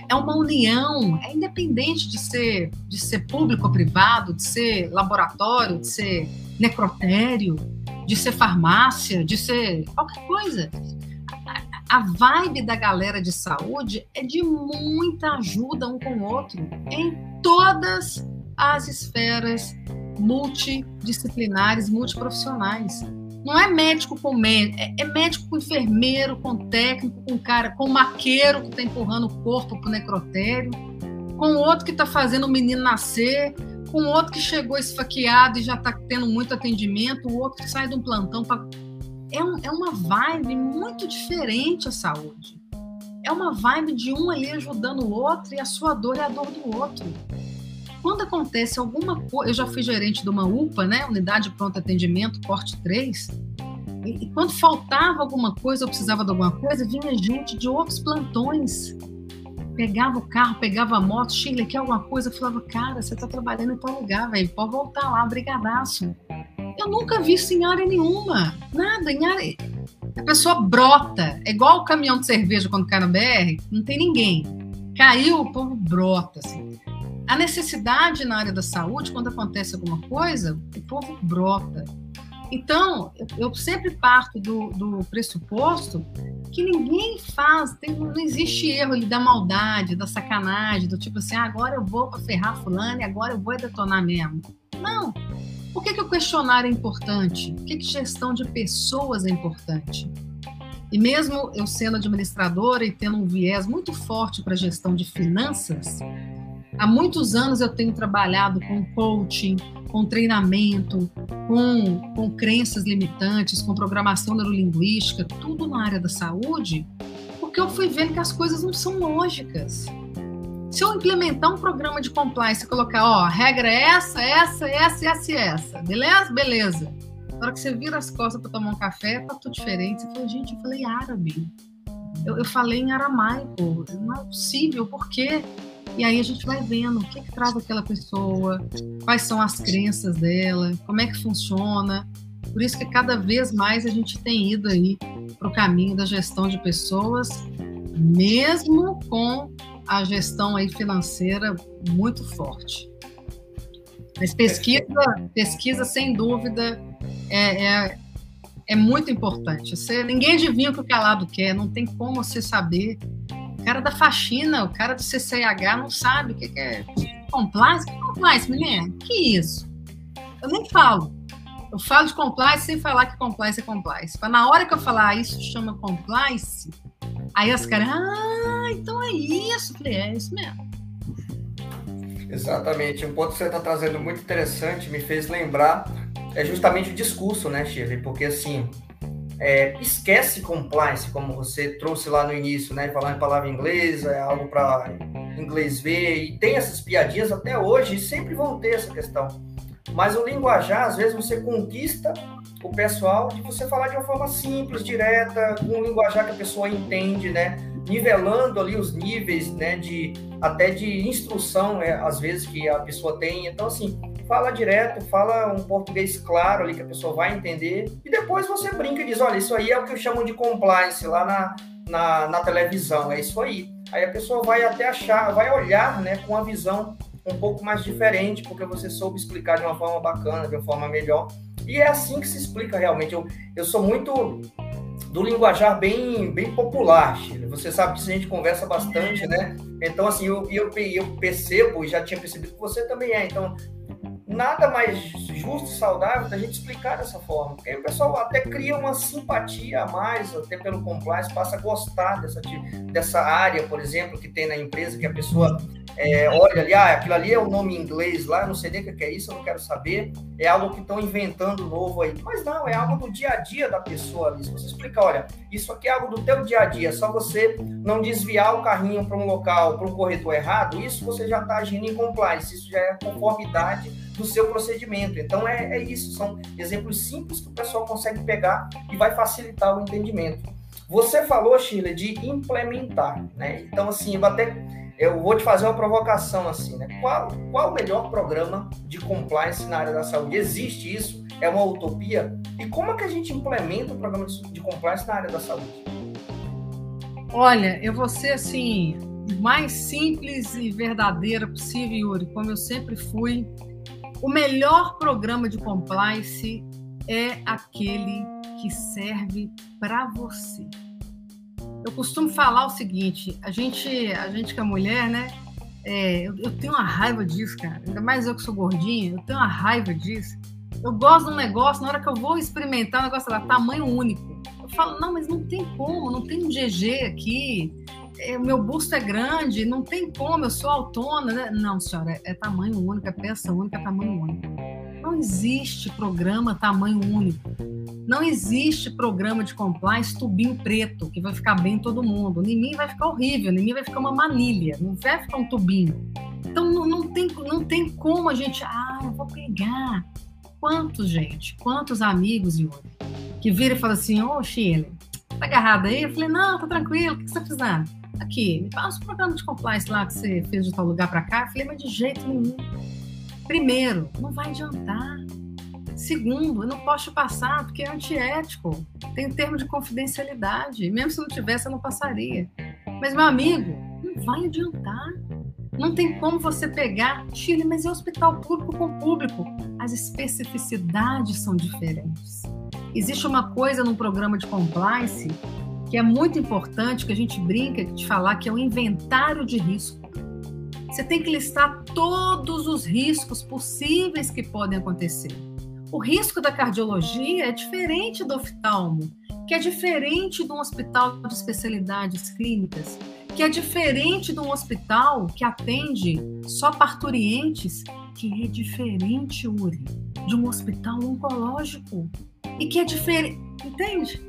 [SPEAKER 2] é, uma união, é independente de ser, de ser público ou privado, de ser laboratório, de ser necrotério, de ser farmácia, de ser qualquer coisa a vibe da galera de saúde é de muita ajuda um com o outro em todas as esferas multidisciplinares, multiprofissionais. Não é médico com médico, é, é médico com enfermeiro, com técnico, com cara, com maqueiro que está empurrando o corpo para o necrotério, com outro que está fazendo o menino nascer, com outro que chegou esfaqueado e já está tendo muito atendimento, o outro que sai de um plantão para é, um, é uma vibe muito diferente a saúde. É uma vibe de um ali ajudando o outro e a sua dor é a dor do outro. Quando acontece alguma coisa, eu já fui gerente de uma UPA, né, Unidade Pronto Atendimento, Porte 3, e, e quando faltava alguma coisa, ou precisava de alguma coisa, vinha gente de outros plantões pegava o carro, pegava a moto, Chile, quer alguma coisa? Eu falava, cara, você tá trabalhando em tal lugar, velho, pode voltar lá, brigadaço. Eu nunca vi isso em área nenhuma. Nada, em área. A pessoa brota. É igual o caminhão de cerveja quando cai na BR, não tem ninguém. Caiu, o povo brota. Assim. A necessidade na área da saúde, quando acontece alguma coisa, o povo brota. Então, eu sempre parto do, do pressuposto que ninguém faz, tem, não existe erro ali da maldade, da sacanagem, do tipo assim, ah, agora eu vou para ferrar fulano e agora eu vou detonar mesmo. Não, por que, que o questionário é importante? Por que, que gestão de pessoas é importante? E mesmo eu sendo administradora e tendo um viés muito forte para gestão de finanças, Há muitos anos eu tenho trabalhado com coaching, com treinamento, com, com crenças limitantes, com programação neurolinguística, tudo na área da saúde, porque eu fui vendo que as coisas não são lógicas. Se eu implementar um programa de compliance e colocar, ó, a regra é essa, essa, essa, essa e essa, beleza? Beleza. Na hora que você vira as costas para tomar um café, tá tudo diferente. Você fala, gente, eu falei árabe. Eu, eu falei em aramaico. Não é possível, por quê? E aí a gente vai vendo o que, que traz aquela pessoa, quais são as crenças dela, como é que funciona. Por isso que cada vez mais a gente tem ido aí para o caminho da gestão de pessoas, mesmo com a gestão aí financeira muito forte. Mas pesquisa, pesquisa sem dúvida é, é, é muito importante. Você, ninguém adivinha o que o calado quer, não tem como você saber cara da faxina, o cara do CCH não sabe o que, é compliance. Que compliance, menina? Que isso? Eu nem falo. Eu falo de compliance sem falar que compliance é compliance. Para na hora que eu falar ah, isso chama compliance, aí as caras, ah, então é isso. Eu falei, é isso mesmo.
[SPEAKER 1] Exatamente. Um ponto que você está trazendo muito interessante me fez lembrar é justamente o discurso, né, Shirley? Porque assim, é, esquece compliance, como você trouxe lá no início, né? Falar em palavra inglesa, é algo para inglês ver, e tem essas piadinhas até hoje, e sempre vão ter essa questão. Mas o linguajar, às vezes, você conquista o pessoal de você falar de uma forma simples, direta, com um linguajar que a pessoa entende, né? Nivelando ali os níveis, né? De, até de instrução, é, às vezes, que a pessoa tem. Então, assim, fala direto, fala um português claro ali que a pessoa vai entender, e depois você brinca e diz, olha, isso aí é o que eu chamo de compliance lá na, na, na televisão, é isso aí. Aí a pessoa vai até achar, vai olhar né, com uma visão um pouco mais diferente, porque você soube explicar de uma forma bacana, de uma forma melhor. E é assim que se explica realmente. Eu, eu sou muito do linguajar bem, bem popular, Chile. Você sabe que a gente conversa bastante, né? Então, assim, eu, eu, eu percebo, e já tinha percebido que você também é. Então, nada mais justo e saudável da gente explicar dessa forma. Porque aí o pessoal até cria uma simpatia a mais, até pelo compliance, passa a gostar dessa, dessa área, por exemplo, que tem na empresa, que a pessoa é, olha ali, ah, aquilo ali é o nome em inglês lá, não sei nem o que é isso, eu não quero saber. É algo que estão inventando novo aí. Mas não, é algo do dia a dia da pessoa ali. Se você explicar, olha, isso aqui é algo do teu dia a dia, só você não desviar o carrinho para um local, para um corretor errado, isso você já está agindo em compliance, isso já é conformidade do seu procedimento. Então é, é isso, são exemplos simples que o pessoal consegue pegar e vai facilitar o entendimento. Você falou, Sheila, de implementar, né? Então, assim, eu até eu vou te fazer uma provocação assim, né? Qual, qual o melhor programa de compliance na área da saúde? Existe isso? É uma utopia? E como é que a gente implementa o programa de compliance na área da saúde?
[SPEAKER 2] Olha, eu vou ser assim, mais simples e verdadeira possível, Yuri, como eu sempre fui. O melhor programa de compliance é aquele que serve para você. Eu costumo falar o seguinte: a gente, a gente que é mulher, né? É, eu, eu, tenho uma raiva disso, cara. Ainda mais eu que sou gordinha, eu tenho uma raiva disso. Eu gosto de um negócio, na hora que eu vou experimentar, o negócio lá, tamanho único. Eu falo, não, mas não tem como, não tem um GG aqui. É, meu busto é grande, não tem como, eu sou autônoma. Né? Não, senhora, é, tamanho único, é peça única, é tamanho único. Não existe programa tamanho único. Não existe programa de compliance tubinho preto, que vai ficar bem todo mundo. Em mim vai ficar horrível, em mim vai ficar uma manilha, não vai ficar um tubinho. Então não, não, tem, não tem como a gente, ah, eu vou pegar. Quantos, gente, quantos amigos, Yuri, que viram e falam assim, ô, oh, Shirley, tá agarrado aí? Eu falei, não, tá tranquilo, o que você tá precisando? Aqui, me passa o programa de compliance lá que você fez de tal lugar para cá. Eu falei, mas de jeito nenhum. Primeiro, não vai adiantar. Segundo, eu não posso passar porque é antiético. Tem termo de confidencialidade. Mesmo se não tivesse, eu não passaria. Mas, meu amigo, não vai adiantar. Não tem como você pegar, Chile, mas é hospital público com público. As especificidades são diferentes. Existe uma coisa num programa de compliance que é muito importante, que a gente brinca de falar, que é o inventário de risco. Você tem que listar todos os riscos possíveis que podem acontecer. O risco da cardiologia é diferente do oftalmo, que é diferente de um hospital de especialidades clínicas, que é diferente de um hospital que atende só parturientes, que é diferente, Uri, de um hospital oncológico. E que é diferente, entende?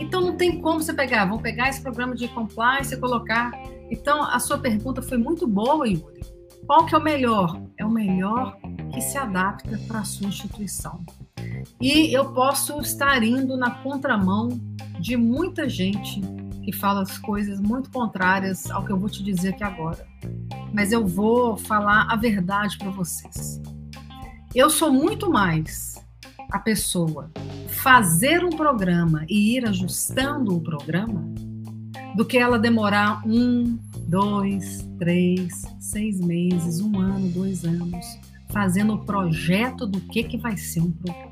[SPEAKER 2] Então não tem como você pegar, vamos pegar esse programa de compliance e colocar. Então a sua pergunta foi muito boa, Yuri. Qual que é o melhor? É o melhor que se adapta para a sua instituição. E eu posso estar indo na contramão de muita gente que fala as coisas muito contrárias ao que eu vou te dizer aqui agora. Mas eu vou falar a verdade para vocês. Eu sou muito mais a pessoa fazer um programa e ir ajustando o programa do que ela demorar um, dois, três, seis meses, um ano, dois anos, fazendo o projeto do que, que vai ser um programa.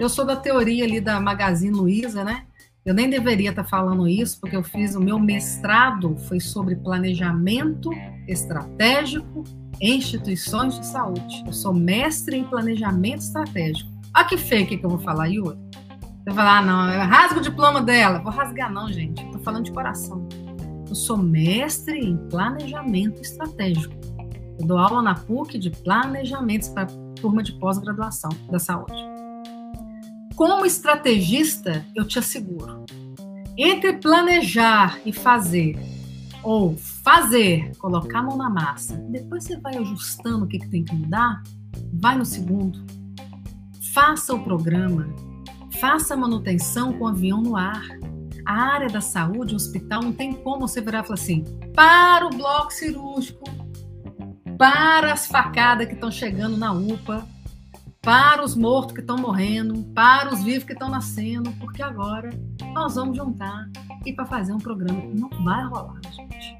[SPEAKER 2] Eu sou da teoria ali da Magazine Luiza, né? Eu nem deveria estar falando isso, porque eu fiz o meu mestrado foi sobre planejamento estratégico em instituições de saúde. Eu sou mestre em planejamento estratégico. Olha que feio que eu vou falar, Yuri. Você vai falar, ah, não, eu rasgo o diploma dela. Vou rasgar, não, gente. Estou falando de coração. Eu sou mestre em planejamento estratégico. Eu dou aula na PUC de planejamentos para turma de pós-graduação da saúde. Como estrategista, eu te asseguro, entre planejar e fazer, ou fazer, colocar a mão na massa, depois você vai ajustando o que, que tem que mudar, vai no segundo. Faça o programa, faça a manutenção com o avião no ar. A área da saúde, o hospital, não tem como você virar e falar assim: para o bloco cirúrgico, para as facadas que estão chegando na UPA, para os mortos que estão morrendo, para os vivos que estão nascendo, porque agora nós vamos juntar e para fazer um programa. Não vai rolar, gente.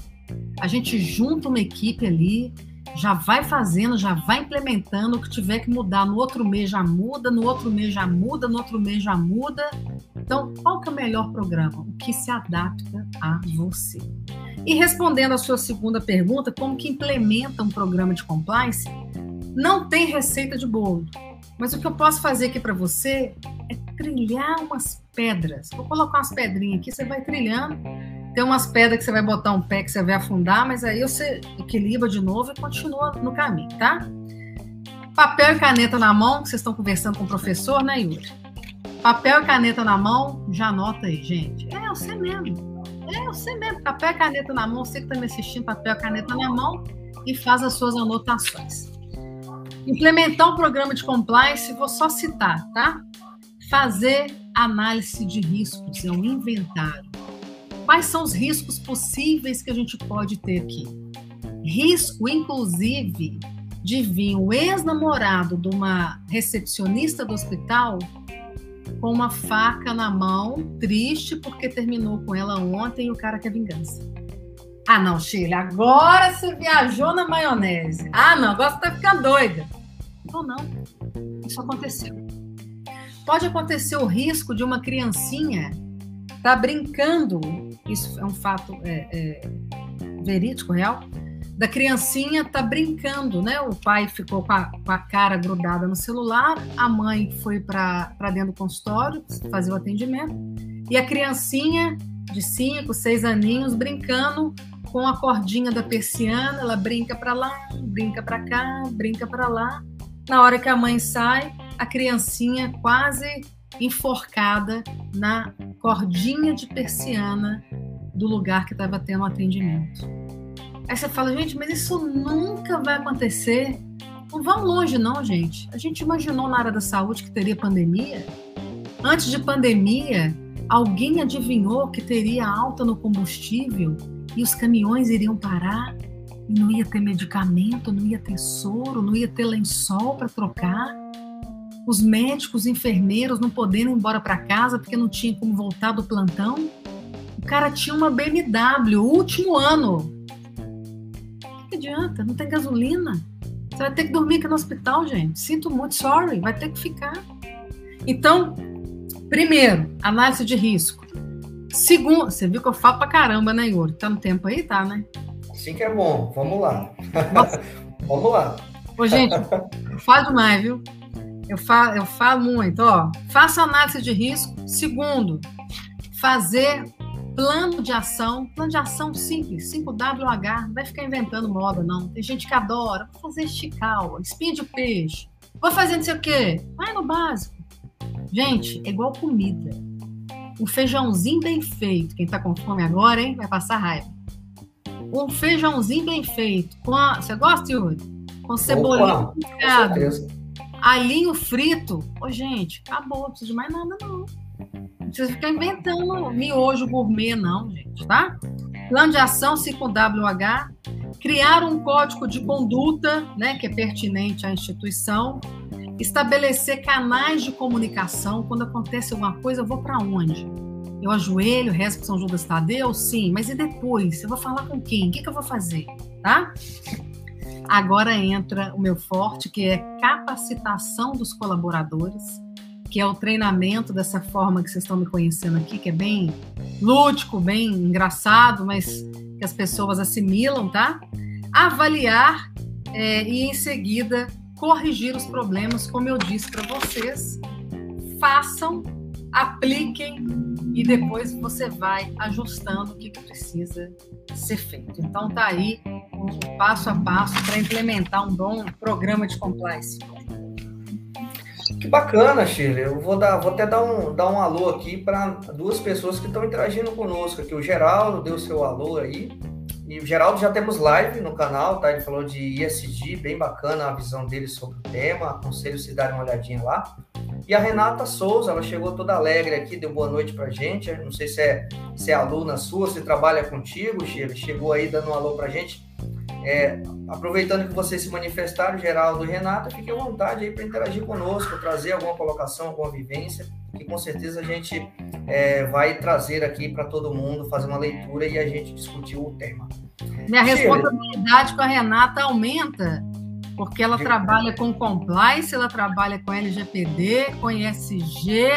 [SPEAKER 2] A gente junta uma equipe ali já vai fazendo, já vai implementando, o que tiver que mudar no outro mês já muda, no outro mês já muda, no outro mês já muda. Então, qual que é o melhor programa? O que se adapta a você. E respondendo a sua segunda pergunta, como que implementa um programa de compliance? Não tem receita de bolo. Mas o que eu posso fazer aqui para você é trilhar umas pedras. Vou colocar umas pedrinhas aqui, você vai trilhando tem umas pedras que você vai botar um pé que você vai afundar, mas aí você equilibra de novo e continua no caminho, tá? Papel e caneta na mão, vocês estão conversando com o professor, né, Yuri? Papel e caneta na mão, já anota aí, gente. É você mesmo. É você mesmo. Papel e caneta na mão, você que está me assistindo, papel e caneta na mão e faz as suas anotações. Implementar um programa de compliance, vou só citar, tá? Fazer análise de riscos, é um inventário Quais são os riscos possíveis que a gente pode ter aqui? Risco, inclusive, de vir o ex-namorado de uma recepcionista do hospital com uma faca na mão, triste porque terminou com ela ontem e o cara quer vingança. Ah, não, Sheila, agora você viajou na maionese. Ah, não, agora você tá ficando doida. Ou não, isso aconteceu. Pode acontecer o risco de uma criancinha tá brincando isso é um fato é, é, verídico, real, da criancinha tá brincando, né? O pai ficou com a, com a cara grudada no celular, a mãe foi para dentro do consultório fazer o atendimento, e a criancinha de 5, 6 aninhos brincando com a cordinha da persiana, ela brinca para lá, brinca para cá, brinca para lá. Na hora que a mãe sai, a criancinha quase enforcada na cordinha de persiana do lugar que estava tendo atendimento. Aí você fala, gente, mas isso nunca vai acontecer. Não vão longe, não, gente. A gente imaginou na área da saúde que teria pandemia. Antes de pandemia, alguém adivinhou que teria alta no combustível e os caminhões iriam parar e não ia ter medicamento, não ia ter soro, não ia ter lençol para trocar. Os médicos, enfermeiros não podendo ir embora para casa porque não tinha como voltar do plantão. O cara tinha uma BMW, último ano. O que adianta? Não tem gasolina. Você vai ter que dormir aqui no hospital, gente. Sinto muito, sorry, vai ter que ficar. Então, primeiro, análise de risco. Segundo, você viu que eu falo pra caramba, né, Yuri? Tá no tempo aí? Tá, né?
[SPEAKER 1] Sim que é bom. Vamos lá. (laughs) Vamos lá.
[SPEAKER 2] Ô, gente, fala demais, viu? Eu falo, eu falo muito, ó. Faça análise de risco. Segundo, fazer plano de ação, plano de ação simples, 5WH, não vai ficar inventando moda, não. Tem gente que adora, vou fazer estical, espinha de peixe, vou fazer não sei o quê. Vai no básico. Gente, é igual comida. Um feijãozinho bem feito, quem tá com fome agora, hein, vai passar raiva. Um feijãozinho bem feito, com a... Você gosta, Yuri? Com cebolinha picada, alinho frito. Ô, gente, acabou, não precisa de mais nada, não precisa ficar inventando miojo gourmet, não, gente, tá? Plano de ação 5WH, criar um código de conduta, né, que é pertinente à instituição, estabelecer canais de comunicação. Quando acontece alguma coisa, eu vou para onde? Eu ajoelho, rezo para São Judas Tadeu? Sim, mas e depois? Eu vou falar com quem? O que, que eu vou fazer? Tá? Agora entra o meu forte, que é capacitação dos colaboradores que é o treinamento dessa forma que vocês estão me conhecendo aqui, que é bem lúdico, bem engraçado, mas que as pessoas assimilam, tá? Avaliar é, e em seguida corrigir os problemas, como eu disse para vocês. Façam, apliquem e depois você vai ajustando o que, precisa ser feito. Então tá aí um passo a passo para implementar um bom programa de compliance.
[SPEAKER 1] Que bacana, Shirley. Eu vou, dar, vou até dar um, dar um alô aqui para duas pessoas que estão interagindo conosco aqui. O Geraldo deu seu alô aí. E o Geraldo já temos live no canal, tá? Ele falou de ESG, bem bacana a visão dele sobre o tema. Aconselho se darem uma olhadinha lá. E a Renata Souza, ela chegou toda alegre aqui, deu boa noite pra gente. Não sei se é, se é aluna sua, se trabalha contigo, Shirley. Chegou aí dando um alô pra gente. É, aproveitando que vocês se manifestaram, Geraldo e Renata, fique à vontade aí para interagir conosco, trazer alguma colocação, alguma vivência, que com certeza a gente é, vai trazer aqui para todo mundo, fazer uma leitura e a gente discutir o tema.
[SPEAKER 2] Minha responsabilidade com a Renata aumenta, porque ela trabalha com compliance, ela trabalha com LGPD, com ISG,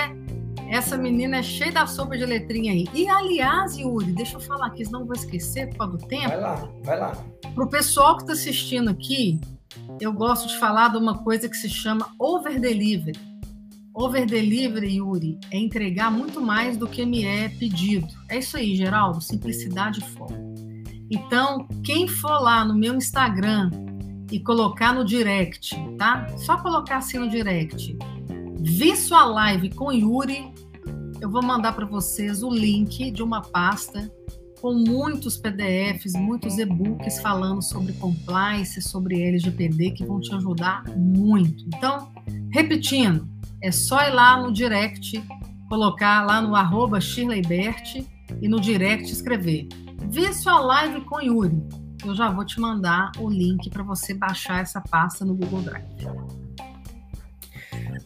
[SPEAKER 2] essa menina é cheia da sopa de letrinha aí. E, aliás, Yuri, deixa eu falar aqui, senão vou esquecer por causa do tempo.
[SPEAKER 1] Vai lá, vai lá.
[SPEAKER 2] Para o pessoal que está assistindo aqui, eu gosto de falar de uma coisa que se chama over delivery. Over delivery, Yuri, é entregar muito mais do que me é pedido. É isso aí, Geraldo, simplicidade e foco. Então, quem for lá no meu Instagram e colocar no direct, tá? Só colocar assim no direct. Vi sua live com Yuri, eu vou mandar para vocês o link de uma pasta com muitos PDFs, muitos e-books falando sobre compliance, sobre LGPD, que vão te ajudar muito. Então, repetindo, é só ir lá no direct, colocar lá no arroba Shirley Bert e no direct escrever. Vê sua live com Yuri. Eu já vou te mandar o link para você baixar essa pasta no Google Drive.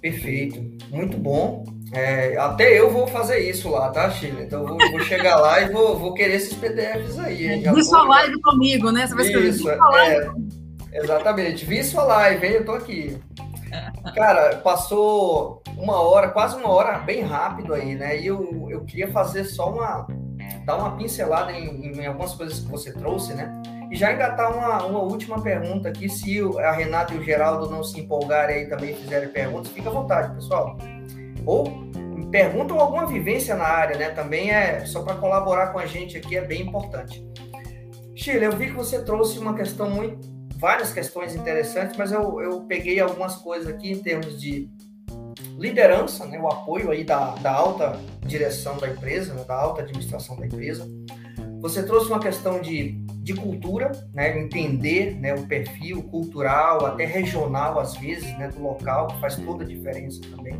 [SPEAKER 1] Perfeito, muito bom. É, até eu vou fazer isso lá, tá, Chile? Então eu vou, vou chegar lá e vou, vou querer esses PDFs aí.
[SPEAKER 2] Vi sua live comigo, né? Você vai escrever isso,
[SPEAKER 1] é, exatamente. Vi sua live, hein? Eu tô aqui. Cara, passou uma hora, quase uma hora, bem rápido aí, né? E eu, eu queria fazer só uma. Dar uma pincelada em, em algumas coisas que você trouxe, né? E já engatar uma, uma última pergunta aqui, se a Renata e o Geraldo não se empolgarem aí também fizerem perguntas, fica à vontade, pessoal. Ou perguntam alguma vivência na área, né? Também é só para colaborar com a gente aqui é bem importante. Sheila, eu vi que você trouxe uma questão muito, várias questões interessantes, mas eu, eu peguei algumas coisas aqui em termos de liderança, né? O apoio aí da, da alta direção da empresa, né? da alta administração da empresa. Você trouxe uma questão de de cultura, né, entender né, o perfil cultural, até regional às vezes, né, do local, que faz toda a diferença também.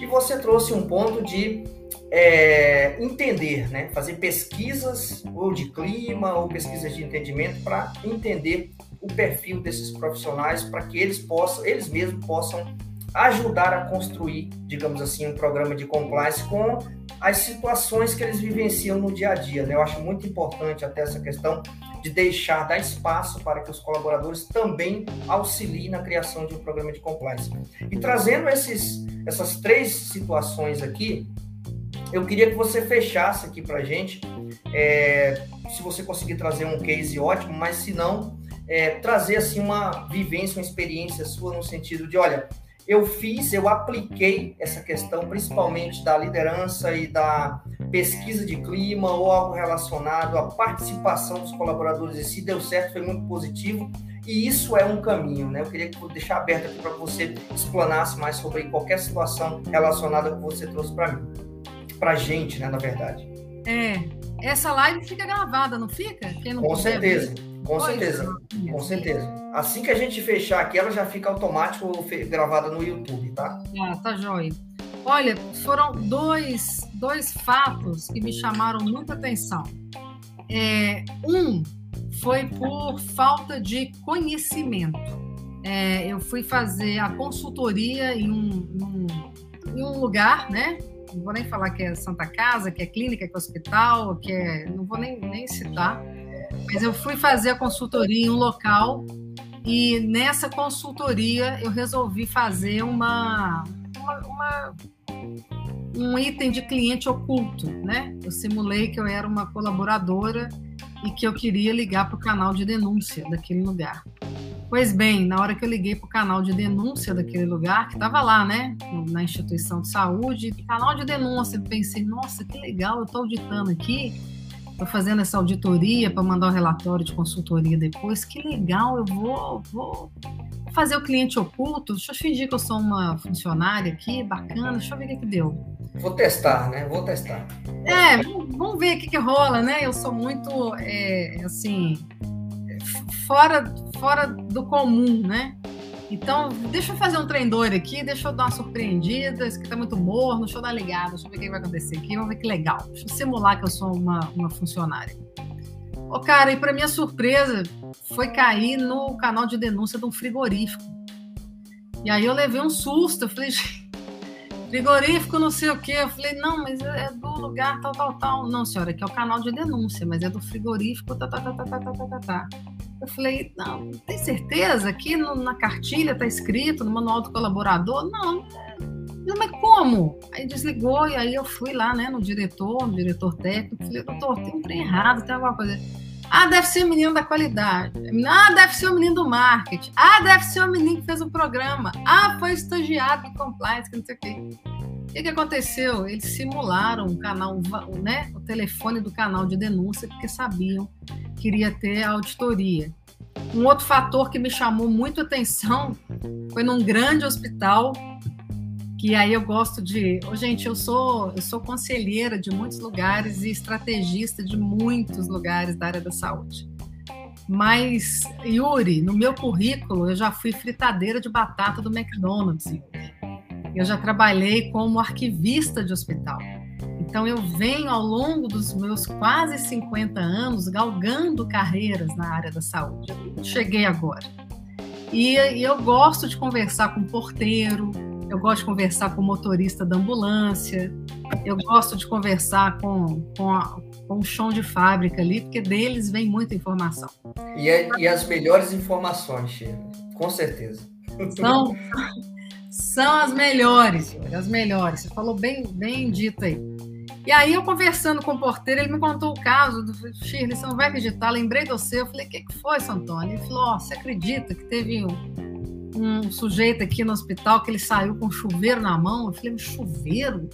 [SPEAKER 1] E você trouxe um ponto de é, entender, né, fazer pesquisas ou de clima ou pesquisas de entendimento para entender o perfil desses profissionais, para que eles possam, eles mesmos possam ajudar a construir, digamos assim, um programa de compliance com as situações que eles vivenciam no dia a dia. Né? Eu acho muito importante até essa questão de deixar, dar espaço para que os colaboradores também auxiliem na criação de um programa de compliance. E trazendo esses, essas três situações aqui, eu queria que você fechasse aqui para a gente, é, se você conseguir trazer um case ótimo, mas se não, é, trazer assim uma vivência, uma experiência sua no sentido de, olha, eu fiz, eu apliquei essa questão, principalmente da liderança e da pesquisa de clima ou algo relacionado à participação dos colaboradores. E se deu certo, foi muito positivo. E isso é um caminho, né? Eu queria deixar aberto aqui para você explanasse mais sobre qualquer situação relacionada que você trouxe para mim, para gente, né? Na verdade.
[SPEAKER 2] É, essa live fica gravada, não fica?
[SPEAKER 1] Não Com certeza. Ver. Com certeza, com certeza. Assim que a gente fechar aqui, ela já fica automático gravada no YouTube, tá?
[SPEAKER 2] Ah, tá jóia. Olha, foram dois, dois fatos que me chamaram muita atenção. É, um foi por falta de conhecimento. É, eu fui fazer a consultoria em um, um, em um lugar, né? Não vou nem falar que é Santa Casa, que é clínica, que é hospital, que é. Não vou nem, nem citar mas eu fui fazer a consultoria em um local e nessa consultoria eu resolvi fazer uma, uma, uma um item de cliente oculto, né? Eu simulei que eu era uma colaboradora e que eu queria ligar para o canal de denúncia daquele lugar. Pois bem, na hora que eu liguei para o canal de denúncia daquele lugar, que estava lá, né, na instituição de saúde, canal de denúncia, pensei, nossa, que legal, eu estou auditando aqui Estou fazendo essa auditoria para mandar o um relatório de consultoria depois. Que legal, eu vou, vou fazer o cliente oculto. Deixa eu fingir que eu sou uma funcionária aqui, bacana. Deixa eu ver o que, que deu.
[SPEAKER 1] Vou testar, né? Vou testar.
[SPEAKER 2] É, vamos ver o que, que rola, né? Eu sou muito, é, assim, fora, fora do comum, né? Então, deixa eu fazer um trem aqui, deixa eu dar uma surpreendida. Isso aqui tá muito morno, deixa eu dar ligada, deixa eu ver o que vai acontecer aqui, vamos ver que legal. Deixa eu simular que eu sou uma, uma funcionária. Ô, cara, e para minha surpresa, foi cair no canal de denúncia de um frigorífico. E aí eu levei um susto, eu falei, (laughs) frigorífico não sei o quê. Eu falei, não, mas é do lugar tal, tal, tal. Não, senhora, aqui é o canal de denúncia, mas é do frigorífico, tá, tá, tá, tá, tá, tá, tá, tá. Eu falei, não, tem certeza? Aqui no, na cartilha está escrito, no manual do colaborador? Não, não, mas como? Aí desligou, e aí eu fui lá, né, no diretor, no diretor técnico, falei, doutor, tem um trem errado, tem alguma coisa. Ah, deve ser o menino da qualidade. Ah, deve ser o menino do marketing. Ah, deve ser o menino que fez o programa. Ah, foi estagiário do compliance, que não sei o quê. Que, que aconteceu? Eles simularam o canal, né, o telefone do canal de denúncia, porque sabiam que iria ter a auditoria. Um outro fator que me chamou muito atenção foi num grande hospital que aí eu gosto de, oh, gente, eu sou eu sou conselheira de muitos lugares e estrategista de muitos lugares da área da saúde. Mas Yuri, no meu currículo eu já fui fritadeira de batata do McDonald's. Eu já trabalhei como arquivista de hospital. Então eu venho ao longo dos meus quase 50 anos galgando carreiras na área da saúde. Cheguei agora. E, e eu gosto de conversar com porteiro, eu gosto de conversar com o motorista da ambulância, eu gosto de conversar com, com, a, com o chão de fábrica ali, porque deles vem muita informação.
[SPEAKER 1] E, é, e as melhores informações, Sheila, com certeza.
[SPEAKER 2] São, (laughs) são as melhores, as melhores. Você falou bem, bem dito aí. E aí, eu conversando com o porteiro, ele me contou o caso do Shirley, você não vai acreditar, lembrei de você. Eu falei, o que, que foi, Santônio? Ele falou, oh, você acredita que teve um, um sujeito aqui no hospital que ele saiu com um chuveiro na mão. Eu falei, um chuveiro?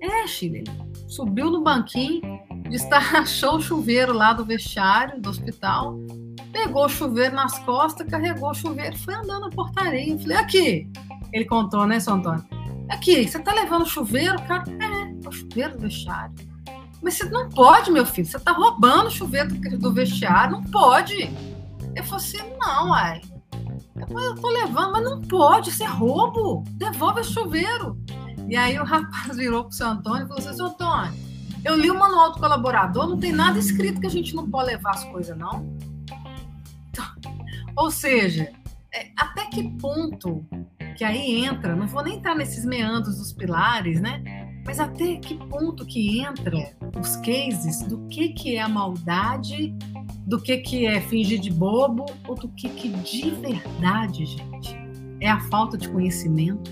[SPEAKER 2] É, Chile. Subiu no banquinho, achou o chuveiro lá do vestiário do hospital, pegou o chuveiro nas costas, carregou o chuveiro e foi andando na portaria. Eu falei, aqui. Ele contou, né, seu Antônio? Aqui, você tá levando chuveiro, cara? É, é o chuveiro do vestiário. Mas você não pode, meu filho. Você tá roubando o chuveiro do vestiário. Não pode. Eu falei assim, não, ai. Eu tô levando, mas não pode, isso é roubo. Devolve o chuveiro. E aí o rapaz (laughs) virou pro seu Antônio e falou assim: seu Antônio, eu li o manual do colaborador, não tem nada escrito que a gente não pode levar as coisas, não. Então, ou seja, é, até que ponto que aí entra, não vou nem entrar nesses meandros dos pilares, né? Mas até que ponto que entra os cases do que, que é a maldade do que, que é fingir de bobo ou do que, que de verdade, gente, é a falta de conhecimento.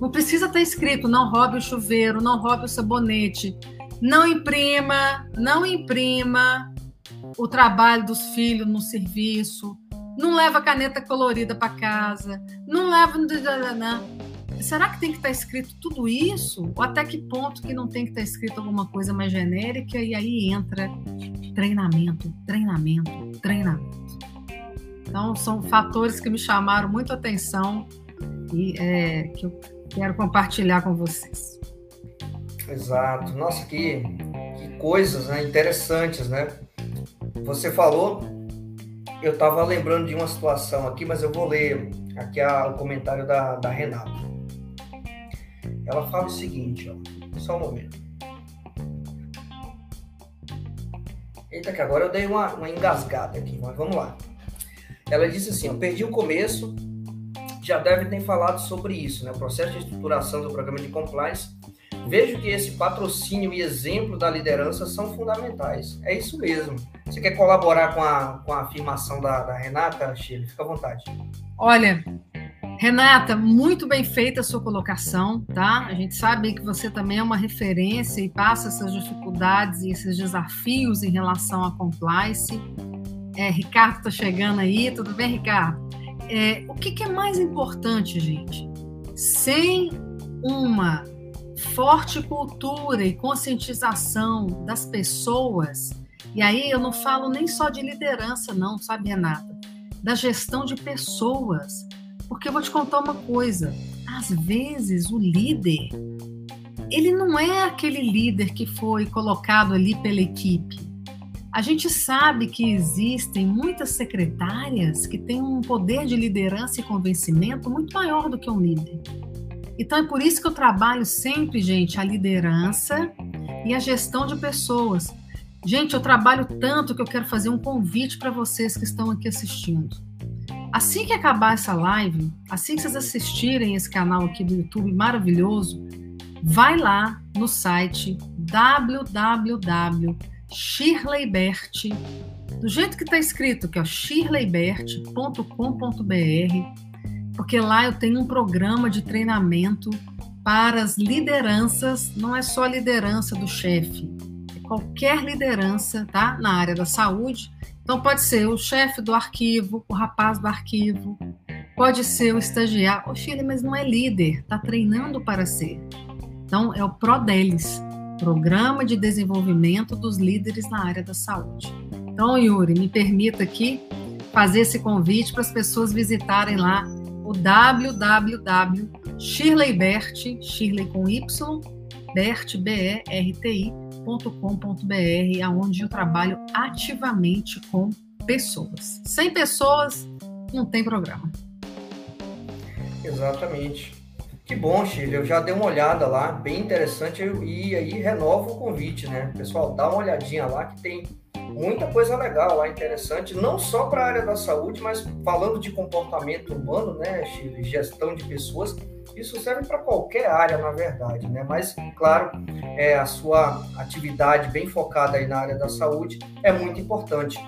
[SPEAKER 2] Não precisa estar escrito, não roube o chuveiro, não roube o sabonete, não imprima, não imprima o trabalho dos filhos no serviço, não leva caneta colorida para casa, não leva. Será que tem que estar tá escrito tudo isso? Ou até que ponto que não tem que estar tá escrito alguma coisa mais genérica e aí entra treinamento, treinamento, treinamento. Então, são fatores que me chamaram muito atenção e é, que eu quero compartilhar com vocês.
[SPEAKER 1] Exato. Nossa, que, que coisas né, interessantes, né? Você falou, eu estava lembrando de uma situação aqui, mas eu vou ler aqui a, o comentário da, da Renata. Ela fala o seguinte, ó, só um momento. Eita, que agora eu dei uma, uma engasgada aqui, mas vamos lá. Ela disse assim: Eu perdi o começo, já deve ter falado sobre isso, né? O processo de estruturação do programa de compliance Vejo que esse patrocínio e exemplo da liderança são fundamentais. É isso mesmo. Você quer colaborar com a, com a afirmação da, da Renata, Chile? Fica à vontade.
[SPEAKER 2] Olha, Renata, muito bem feita a sua colocação, tá? A gente sabe que você também é uma referência e passa essas dificuldades e esses desafios em relação à compliance. É, Ricardo está chegando aí, tudo bem, Ricardo? É, o que, que é mais importante, gente? Sem uma forte cultura e conscientização das pessoas, e aí eu não falo nem só de liderança, não, sabe, Renata? Da gestão de pessoas. Porque eu vou te contar uma coisa: às vezes o líder, ele não é aquele líder que foi colocado ali pela equipe. A gente sabe que existem muitas secretárias que têm um poder de liderança e convencimento muito maior do que um líder. Então é por isso que eu trabalho sempre, gente, a liderança e a gestão de pessoas. Gente, eu trabalho tanto que eu quero fazer um convite para vocês que estão aqui assistindo. Assim que acabar essa live, assim que vocês assistirem esse canal aqui do YouTube maravilhoso, vai lá no site www.shirleybert, do jeito que está escrito, que é shirleybert.com.br porque lá eu tenho um programa de treinamento para as lideranças, não é só a liderança do chefe, qualquer liderança, tá? Na área da saúde. Então pode ser o chefe do arquivo, o rapaz do arquivo, pode ser o estagiário. Ô, filha, mas não é líder, tá treinando para ser. Então é o PRODELIS, Programa de Desenvolvimento dos Líderes na Área da Saúde. Então, Yuri, me permita aqui fazer esse convite para as pessoas visitarem lá o www.shirleybert, Shirley com Y, Bert, B-E-R-T-I.com.br, aonde eu trabalho ativamente com pessoas. Sem pessoas, não tem programa.
[SPEAKER 1] Exatamente. Que bom, Shirley. Eu já dei uma olhada lá, bem interessante. E aí renovo o convite, né? Pessoal, dá uma olhadinha lá que tem muita coisa legal lá, interessante, não só para a área da saúde, mas falando de comportamento humano, né, gestão de pessoas, isso serve para qualquer área, na verdade, né? Mas, claro, é, a sua atividade bem focada aí na área da saúde é muito importante.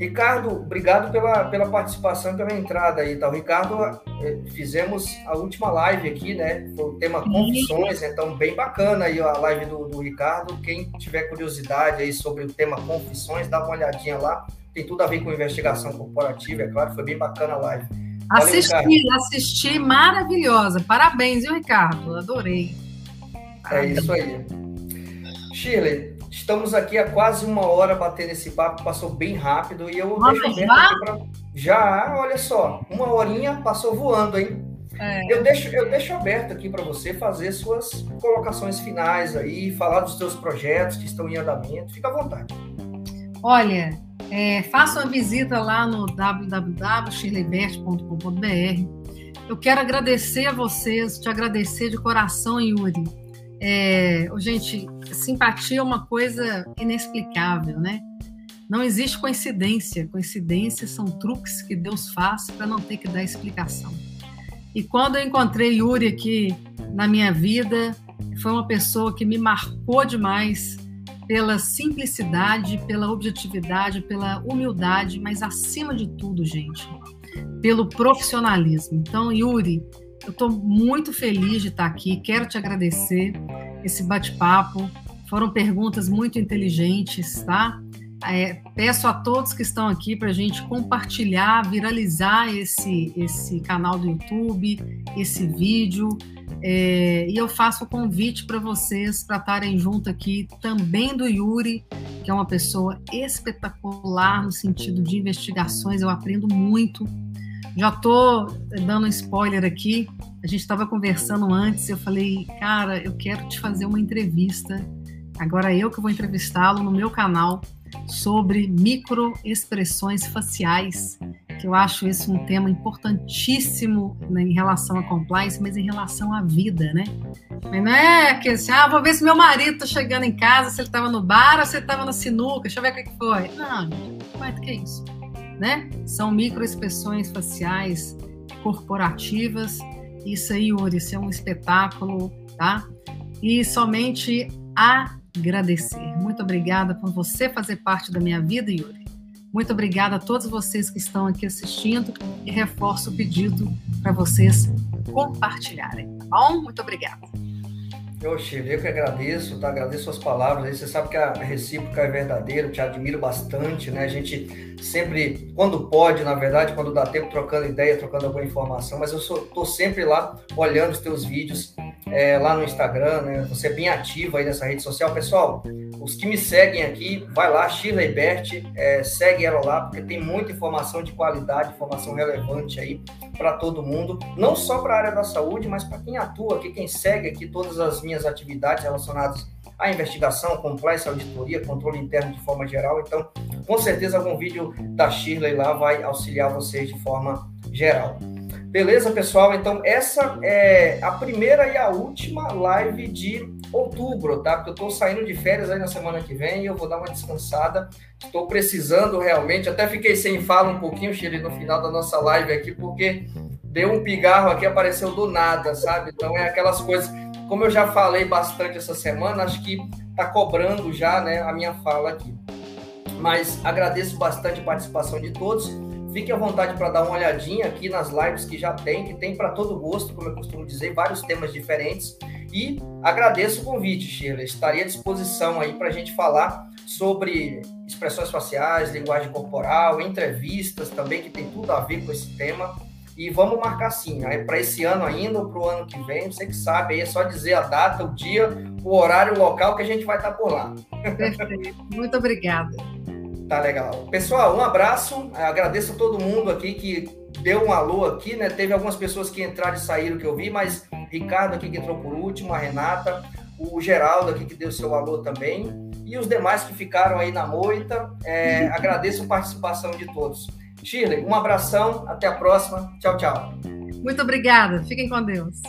[SPEAKER 1] Ricardo, obrigado pela, pela participação, pela entrada aí, tá? O Ricardo, é, fizemos a última live aqui, né? Foi o tema confissões, então bem bacana aí a live do, do Ricardo. Quem tiver curiosidade aí sobre o tema confissões, dá uma olhadinha lá. Tem tudo a ver com investigação corporativa, é claro, foi bem bacana a live.
[SPEAKER 2] Valeu, assisti, Ricardo. assisti, maravilhosa. Parabéns, viu, Ricardo? Adorei.
[SPEAKER 1] É isso aí. Shirley, Estamos aqui há quase uma hora batendo esse papo, passou bem rápido e eu Nossa, deixo aberto já? Pra... já, olha só, uma horinha passou voando, hein? É. Eu, deixo, eu deixo aberto aqui para você fazer suas colocações finais aí, falar dos seus projetos que estão em andamento. Fica à vontade.
[SPEAKER 2] Olha, é, faça uma visita lá no www.shirleybert.com.br. Eu quero agradecer a vocês, te agradecer de coração, Yuri é, gente, simpatia é uma coisa inexplicável, né? Não existe coincidência. Coincidências são truques que Deus faz para não ter que dar explicação. E quando eu encontrei Yuri aqui na minha vida, foi uma pessoa que me marcou demais pela simplicidade, pela objetividade, pela humildade, mas acima de tudo, gente, pelo profissionalismo. Então, Yuri, eu estou muito feliz de estar aqui, quero te agradecer esse bate-papo. Foram perguntas muito inteligentes, tá? É, peço a todos que estão aqui para a gente compartilhar, viralizar esse, esse canal do YouTube, esse vídeo. É, e eu faço o convite para vocês para estarem junto aqui também do Yuri, que é uma pessoa espetacular no sentido de investigações, eu aprendo muito. Já estou dando um spoiler aqui. A gente estava conversando antes, eu falei, cara, eu quero te fazer uma entrevista. Agora eu que vou entrevistá-lo no meu canal sobre microexpressões faciais, que eu acho esse um tema importantíssimo né, em relação a compliance, mas em relação à vida, né? Mas não é que assim, ah, vou ver se meu marido tá chegando em casa, se ele estava no bar ou se ele estava na sinuca, deixa eu ver o que foi. Não, mais do que isso, né? São microexpressões faciais corporativas. Isso aí, Yuri, isso é um espetáculo, tá? E somente agradecer. Muito obrigada por você fazer parte da minha vida, Yuri. Muito obrigada a todos vocês que estão aqui assistindo e reforço o pedido para vocês compartilharem, tá bom? Muito obrigada.
[SPEAKER 1] Eu, Chile, eu que agradeço, tá? Agradeço as palavras aí. Você sabe que a recíproca é verdadeira, eu te admiro bastante, né? A gente sempre, quando pode, na verdade, quando dá tempo, trocando ideia, trocando alguma informação, mas eu sou, tô sempre lá olhando os teus vídeos é, lá no Instagram, né? Você é bem ativo aí nessa rede social. Pessoal, os que me seguem aqui, vai lá, Sheila Bert, é, segue ela lá, porque tem muita informação de qualidade, informação relevante aí para todo mundo, não só para a área da saúde, mas para quem atua aqui, quem segue aqui todas as minhas atividades relacionadas à investigação, compliance, auditoria, controle interno de forma geral. Então, com certeza algum vídeo da Shirley lá vai auxiliar vocês de forma geral. Beleza, pessoal? Então, essa é a primeira e a última live de outubro, tá? Porque eu estou saindo de férias aí na semana que vem e eu vou dar uma descansada. Estou precisando realmente. Até fiquei sem fala um pouquinho, Chile, no final da nossa live aqui, porque deu um pigarro aqui, apareceu do nada, sabe? Então, é aquelas coisas. Como eu já falei bastante essa semana, acho que tá cobrando já, né, a minha fala aqui. Mas agradeço bastante a participação de todos. Fique à vontade para dar uma olhadinha aqui nas lives que já tem, que tem para todo gosto, como eu costumo dizer, vários temas diferentes. E agradeço o convite, Sheila. Estaria à disposição aí para a gente falar sobre expressões faciais, linguagem corporal, entrevistas também, que tem tudo a ver com esse tema. E vamos marcar sim, aí para esse ano ainda ou para o ano que vem, você que sabe, aí é só dizer a data, o dia, o horário, o local que a gente vai estar por lá.
[SPEAKER 2] Perfeito. Muito obrigada.
[SPEAKER 1] Tá legal. Pessoal, um abraço. Agradeço a todo mundo aqui que deu um alô aqui, né? Teve algumas pessoas que entraram e saíram que eu vi, mas Ricardo aqui que entrou por último, a Renata, o Geraldo aqui que deu seu alô também, e os demais que ficaram aí na moita. É, agradeço a participação de todos. Shirley, um abração, até a próxima. Tchau, tchau.
[SPEAKER 2] Muito obrigada. Fiquem com Deus.